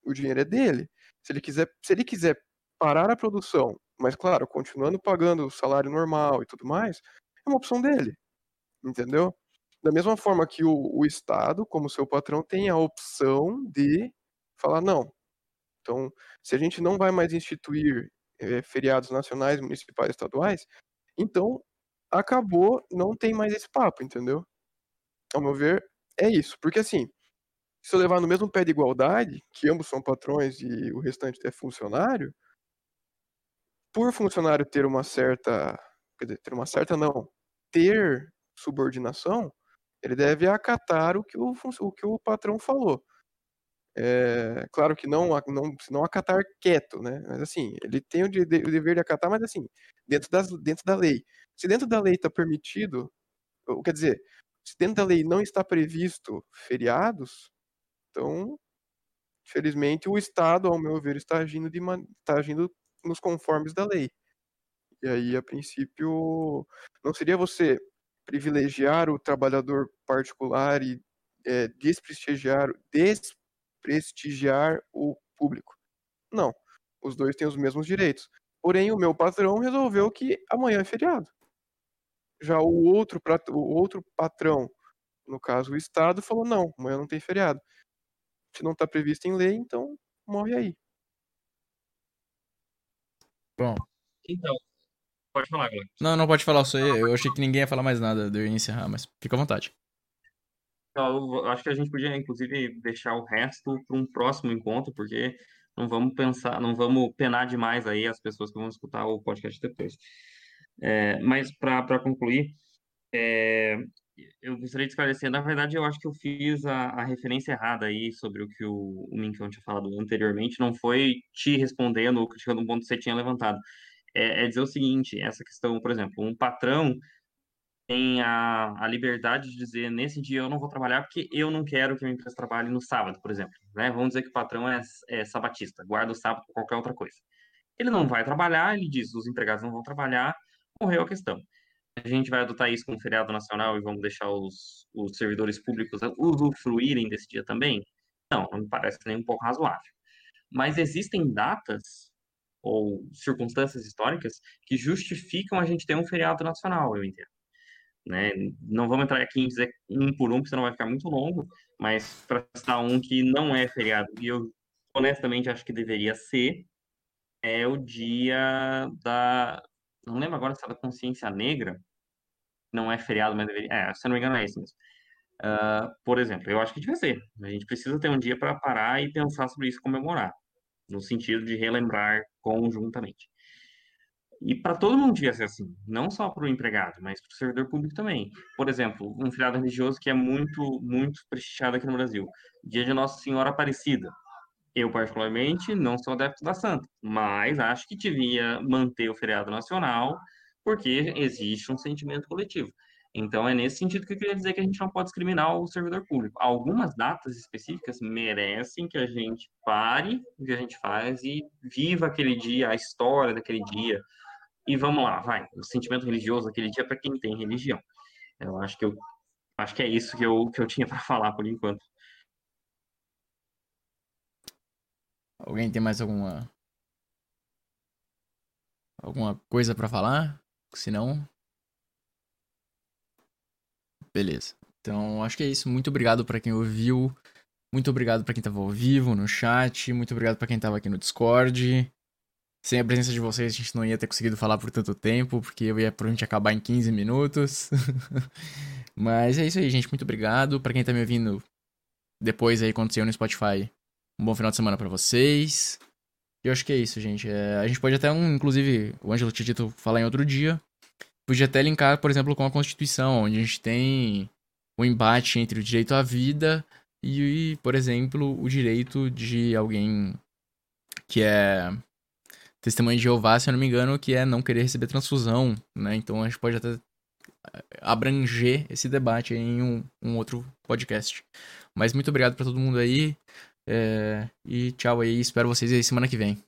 O dinheiro é dele. Se ele quiser, se ele quiser parar a produção, mas claro, continuando pagando o salário normal e tudo mais, é uma opção dele. Entendeu? Da mesma forma que o, o Estado, como seu patrão, tem a opção de falar não. Então, se a gente não vai mais instituir é, feriados nacionais, municipais, estaduais, então acabou, não tem mais esse papo, entendeu? Ao meu ver, é isso. Porque assim, se eu levar no mesmo pé de igualdade, que ambos são patrões e o restante é funcionário, por funcionário ter uma certa, quer dizer, ter uma certa não, ter subordinação, ele deve acatar o que o, o, que o patrão falou. É, claro que não, não, não acatar quieto, né? Mas assim, ele tem o, de, o dever de acatar, mas assim, dentro, das, dentro da lei. Se dentro da lei está permitido, quer dizer, se dentro da lei não está previsto feriados, então, infelizmente, o Estado, ao meu ver, está agindo, de, está agindo nos conformes da lei. E aí, a princípio, não seria você privilegiar o trabalhador particular e é, desprestigiar, desprestigiar o público. Não, os dois têm os mesmos direitos. Porém, o meu patrão resolveu que amanhã é feriado. Já o outro, o outro patrão, no caso o Estado, falou: não, amanhã não tem feriado. Se não está previsto em lei, então morre aí. Bom. Então, pode falar, Glenn. Não, não pode falar, só eu achei que ninguém ia falar mais nada, eu ia encerrar, mas fica à vontade. Eu acho que a gente podia, inclusive, deixar o resto para um próximo encontro, porque não vamos pensar, não vamos penar demais aí as pessoas que vão escutar o podcast depois. É, mas para concluir, é, eu gostaria de esclarecer, na verdade, eu acho que eu fiz a, a referência errada aí sobre o que o, o Minkão tinha falado anteriormente, não foi te respondendo ou criticando um ponto que você tinha levantado. É, é dizer o seguinte, essa questão, por exemplo, um patrão tem a, a liberdade de dizer, nesse dia eu não vou trabalhar porque eu não quero que a minha empresa trabalhe no sábado, por exemplo. Né? Vamos dizer que o patrão é, é sabatista, guarda o sábado por qualquer outra coisa. Ele não vai trabalhar, ele diz, os empregados não vão trabalhar, morreu a questão. A gente vai adotar isso como feriado nacional e vamos deixar os, os servidores públicos usufruírem desse dia também? Não, não me parece nem um pouco razoável. Mas existem datas ou circunstâncias históricas que justificam a gente ter um feriado nacional, eu entendo. Né? Não vamos entrar aqui em dizer um por um, porque senão vai ficar muito longo, mas para citar um que não é feriado, e eu honestamente acho que deveria ser, é o dia da, não lembro agora se é da consciência negra, não é feriado, mas deveria, é, se não me engano é isso mesmo. Uh, por exemplo, eu acho que devia ser. A gente precisa ter um dia para parar e pensar sobre isso, comemorar, no sentido de relembrar conjuntamente. E para todo mundo devia ser assim, não só para o empregado, mas para o servidor público também. Por exemplo, um feriado religioso que é muito, muito prestigiado aqui no Brasil, Dia de Nossa Senhora Aparecida. Eu, particularmente, não sou adepto da Santa, mas acho que devia manter o feriado nacional, porque existe um sentimento coletivo. Então, é nesse sentido que eu queria dizer que a gente não pode discriminar o servidor público. Algumas datas específicas merecem que a gente pare o que a gente faz e viva aquele dia, a história daquele dia. E vamos lá, vai. O sentimento religioso daquele dia é para quem tem religião. Eu acho que eu acho que é isso que eu, que eu tinha para falar por enquanto. Alguém tem mais alguma alguma coisa para falar? Se não. Beleza. Então, acho que é isso. Muito obrigado para quem ouviu. Muito obrigado para quem tava ao vivo no chat. Muito obrigado para quem tava aqui no Discord. Sem a presença de vocês, a gente não ia ter conseguido falar por tanto tempo, porque eu ia provavelmente acabar em 15 minutos. Mas é isso aí, gente. Muito obrigado. Para quem tá me ouvindo depois aí, quando saiu no Spotify, um bom final de semana para vocês. E eu acho que é isso, gente. É, a gente pode até, um, inclusive, o Ângelo tinha dito falar em outro dia. Podia até linkar, por exemplo, com a Constituição, onde a gente tem o um embate entre o direito à vida e, por exemplo, o direito de alguém que é testemunha de Jeová, se eu não me engano, que é não querer receber transfusão, né? Então a gente pode até eh, abranger esse debate em um, um outro podcast. Mas muito obrigado para todo mundo aí. É, e tchau aí, espero vocês aí semana que vem.